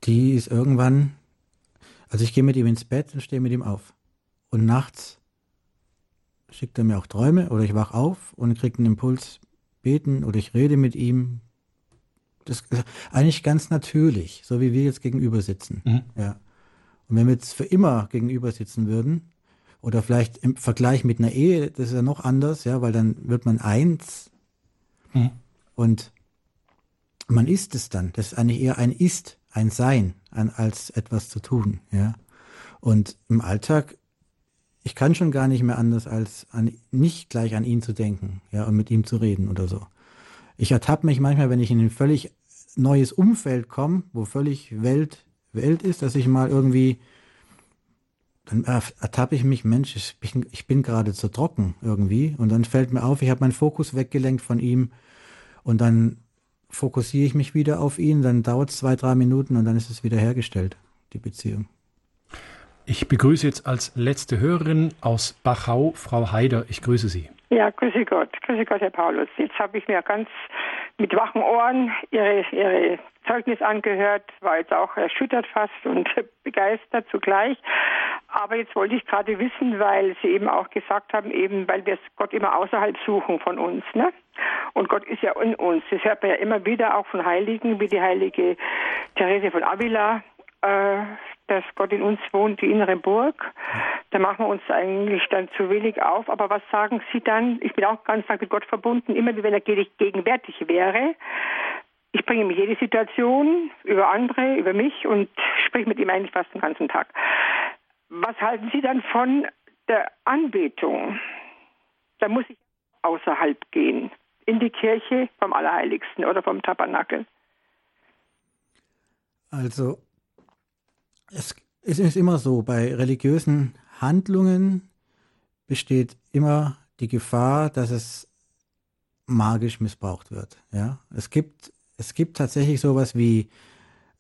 Die ist irgendwann, also ich gehe mit ihm ins Bett und stehe mit ihm auf. Und nachts schickt er mir auch Träume oder ich wach auf und kriege einen Impuls, beten oder ich rede mit ihm. Das ist eigentlich ganz natürlich, so wie wir jetzt gegenüber sitzen. Mhm. Ja. Und wenn wir jetzt für immer gegenüber sitzen würden, oder vielleicht im Vergleich mit einer Ehe, das ist ja noch anders, ja, weil dann wird man eins mhm. und man ist es dann. Das ist eigentlich eher ein Ist, ein Sein, ein, als etwas zu tun, ja. Und im Alltag ich kann schon gar nicht mehr anders, als an, nicht gleich an ihn zu denken, ja, und mit ihm zu reden oder so. Ich ertappe mich manchmal, wenn ich in ein völlig neues Umfeld komme, wo völlig Welt, Welt ist, dass ich mal irgendwie, dann ertappe ich mich, Mensch, ich bin, ich bin gerade zu trocken irgendwie. Und dann fällt mir auf, ich habe meinen Fokus weggelenkt von ihm. Und dann fokussiere ich mich wieder auf ihn, dann dauert es zwei, drei Minuten und dann ist es wieder hergestellt, die Beziehung. Ich begrüße jetzt als letzte Hörerin aus Bachau Frau Haider. Ich grüße Sie. Ja, grüße Gott. Grüße Gott, Herr Paulus. Jetzt habe ich mir ganz mit wachen Ohren Ihre, Ihre Zeugnis angehört, war jetzt auch erschüttert fast und [laughs] begeistert zugleich. Aber jetzt wollte ich gerade wissen, weil Sie eben auch gesagt haben, eben weil wir Gott immer außerhalb suchen von uns, ne? Und Gott ist ja in uns. Das hört man ja immer wieder auch von Heiligen, wie die heilige Therese von Avila, äh, dass Gott in uns wohnt, die innere Burg. Da machen wir uns eigentlich dann zu wenig auf. Aber was sagen Sie dann? Ich bin auch ganz stark mit Gott verbunden, immer wenn er gegenwärtig wäre. Ich bringe mich jede Situation über andere, über mich und spreche mit ihm eigentlich fast den ganzen Tag. Was halten Sie dann von der Anbetung? Da muss ich außerhalb gehen, in die Kirche vom Allerheiligsten oder vom Tabernakel. Also es, es ist immer so, bei religiösen Handlungen besteht immer die Gefahr, dass es magisch missbraucht wird. Ja, es gibt es gibt tatsächlich sowas wie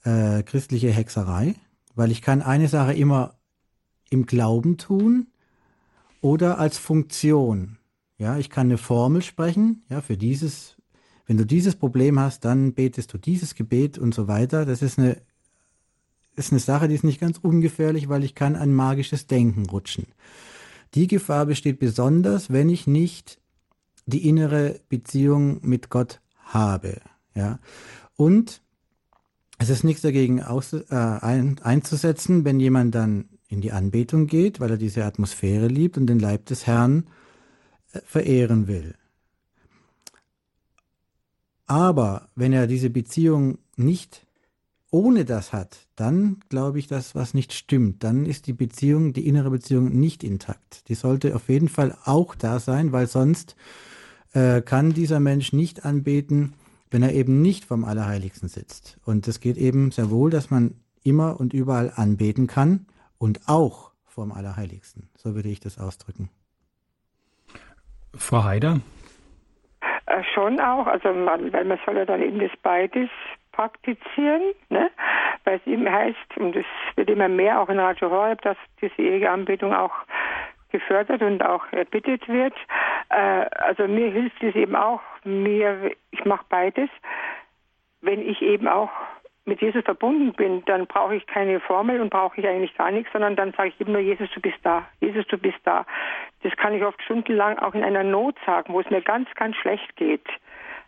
äh, christliche Hexerei, weil ich kann eine Sache immer im Glauben tun oder als Funktion. Ja, ich kann eine Formel sprechen. Ja, für dieses, wenn du dieses Problem hast, dann betest du dieses Gebet und so weiter. Das ist eine ist eine Sache, die ist nicht ganz ungefährlich, weil ich kann ein magisches Denken rutschen. Die Gefahr besteht besonders, wenn ich nicht die innere Beziehung mit Gott habe. Ja. Und es ist nichts dagegen aus, äh, ein, einzusetzen, wenn jemand dann in die Anbetung geht, weil er diese Atmosphäre liebt und den Leib des Herrn äh, verehren will. Aber wenn er diese Beziehung nicht ohne das hat, dann glaube ich, dass was nicht stimmt. Dann ist die Beziehung, die innere Beziehung nicht intakt. Die sollte auf jeden Fall auch da sein, weil sonst äh, kann dieser Mensch nicht anbeten, wenn er eben nicht vom Allerheiligsten sitzt. Und es geht eben sehr wohl, dass man immer und überall anbeten kann und auch vom Allerheiligsten. So würde ich das ausdrücken. Frau Haider? Äh, schon auch, also man, weil man soll ja dann eben das beides praktizieren, ne? weil es eben heißt, und es wird immer mehr auch in Radio Horeb, dass diese Eheanbetung auch gefördert und auch erbittet wird. Äh, also mir hilft es eben auch, mir, ich mache beides. Wenn ich eben auch mit Jesus verbunden bin, dann brauche ich keine Formel und brauche ich eigentlich gar nichts, sondern dann sage ich immer, Jesus, du bist da. Jesus, du bist da. Das kann ich oft stundenlang auch in einer Not sagen, wo es mir ganz, ganz schlecht geht.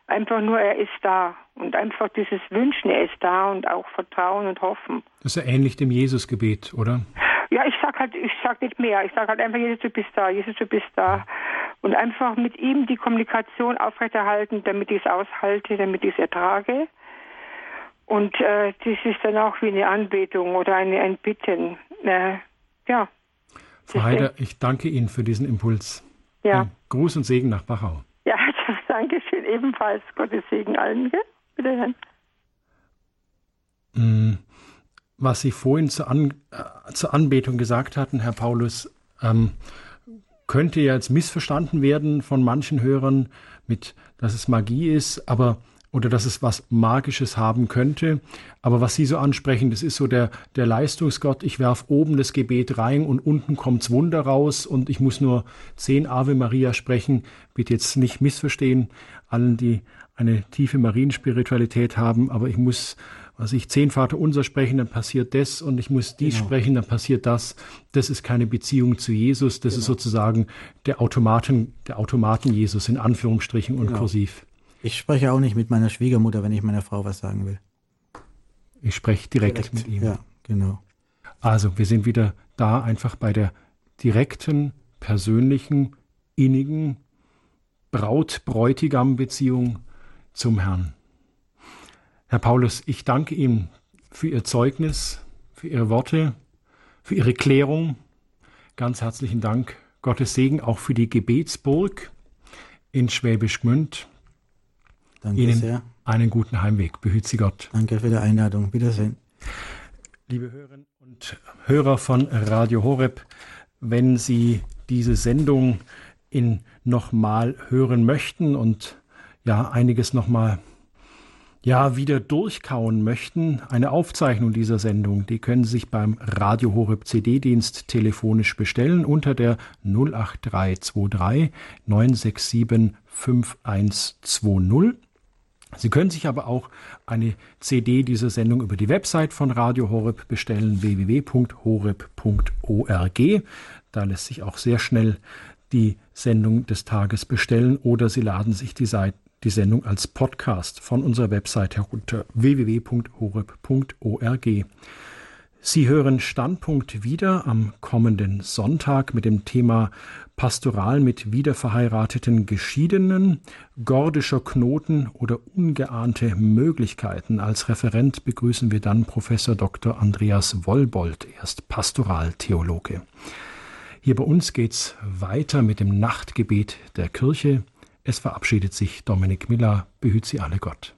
Einfach nur, er ist da. Und einfach dieses Wünschen, er ist da und auch Vertrauen und Hoffen. Das ist ja ähnlich dem Jesusgebet, oder? Ja, ich sag halt, ich sag nicht mehr. Ich sag halt einfach, Jesus, du bist da, Jesus, du bist da. Und einfach mit ihm die Kommunikation aufrechterhalten, damit ich es aushalte, damit ich es ertrage. Und äh, das ist dann auch wie eine Anbetung oder eine, ein Bitten. Äh, ja. Frau Heider, ich danke Ihnen für diesen Impuls. Ja. Ein Gruß und Segen nach Bachau. Ja, [laughs] danke schön ebenfalls. Gottes Segen allen. Gell? Bitte, Herrn. Was Sie vorhin zur, An äh, zur Anbetung gesagt hatten, Herr Paulus, ähm, könnte ja jetzt missverstanden werden von manchen Hörern mit, dass es Magie ist, aber oder dass es was Magisches haben könnte. Aber was Sie so ansprechen, das ist so der, der Leistungsgott. Ich werf oben das Gebet rein und unten kommt's Wunder raus und ich muss nur zehn Ave Maria sprechen. Bitte jetzt nicht missverstehen, allen, die eine tiefe Marienspiritualität haben, aber ich muss, was ich zehn Vater unser sprechen, dann passiert das und ich muss dies genau. sprechen, dann passiert das. Das ist keine Beziehung zu Jesus, das genau. ist sozusagen der Automaten, der Automaten Jesus in Anführungsstrichen und genau. kursiv. Ich spreche auch nicht mit meiner Schwiegermutter, wenn ich meiner Frau was sagen will. Ich spreche direkt, direkt mit ihm. Ja, genau. Also, wir sind wieder da einfach bei der direkten, persönlichen, innigen Braut-Bräutigam-Beziehung zum Herrn. Herr Paulus, ich danke Ihnen für Ihr Zeugnis, für Ihre Worte, für Ihre Klärung. Ganz herzlichen Dank. Gottes Segen auch für die Gebetsburg in Schwäbisch Gmünd. Danke Ihnen sehr. einen guten Heimweg. Behüt Sie Gott. Danke für die Einladung. Wiedersehen. Liebe Hörerinnen und Hörer von Radio Horeb, wenn Sie diese Sendung in nochmal hören möchten und ja einiges nochmal ja wieder durchkauen möchten, eine Aufzeichnung dieser Sendung, die können Sie sich beim Radio Horeb CD-Dienst telefonisch bestellen unter der 08323 967 5120. Sie können sich aber auch eine CD dieser Sendung über die Website von Radio Horeb bestellen, www.horeb.org. Da lässt sich auch sehr schnell die Sendung des Tages bestellen oder Sie laden sich die, Seite, die Sendung als Podcast von unserer Website herunter www.horeb.org. Sie hören Standpunkt wieder am kommenden Sonntag mit dem Thema Pastoral mit wiederverheirateten Geschiedenen, gordischer Knoten oder ungeahnte Möglichkeiten. Als Referent begrüßen wir dann Professor Dr. Andreas Wollbold, er ist Pastoraltheologe. Hier bei uns geht's weiter mit dem Nachtgebet der Kirche. Es verabschiedet sich Dominik Miller. Behüt Sie alle Gott.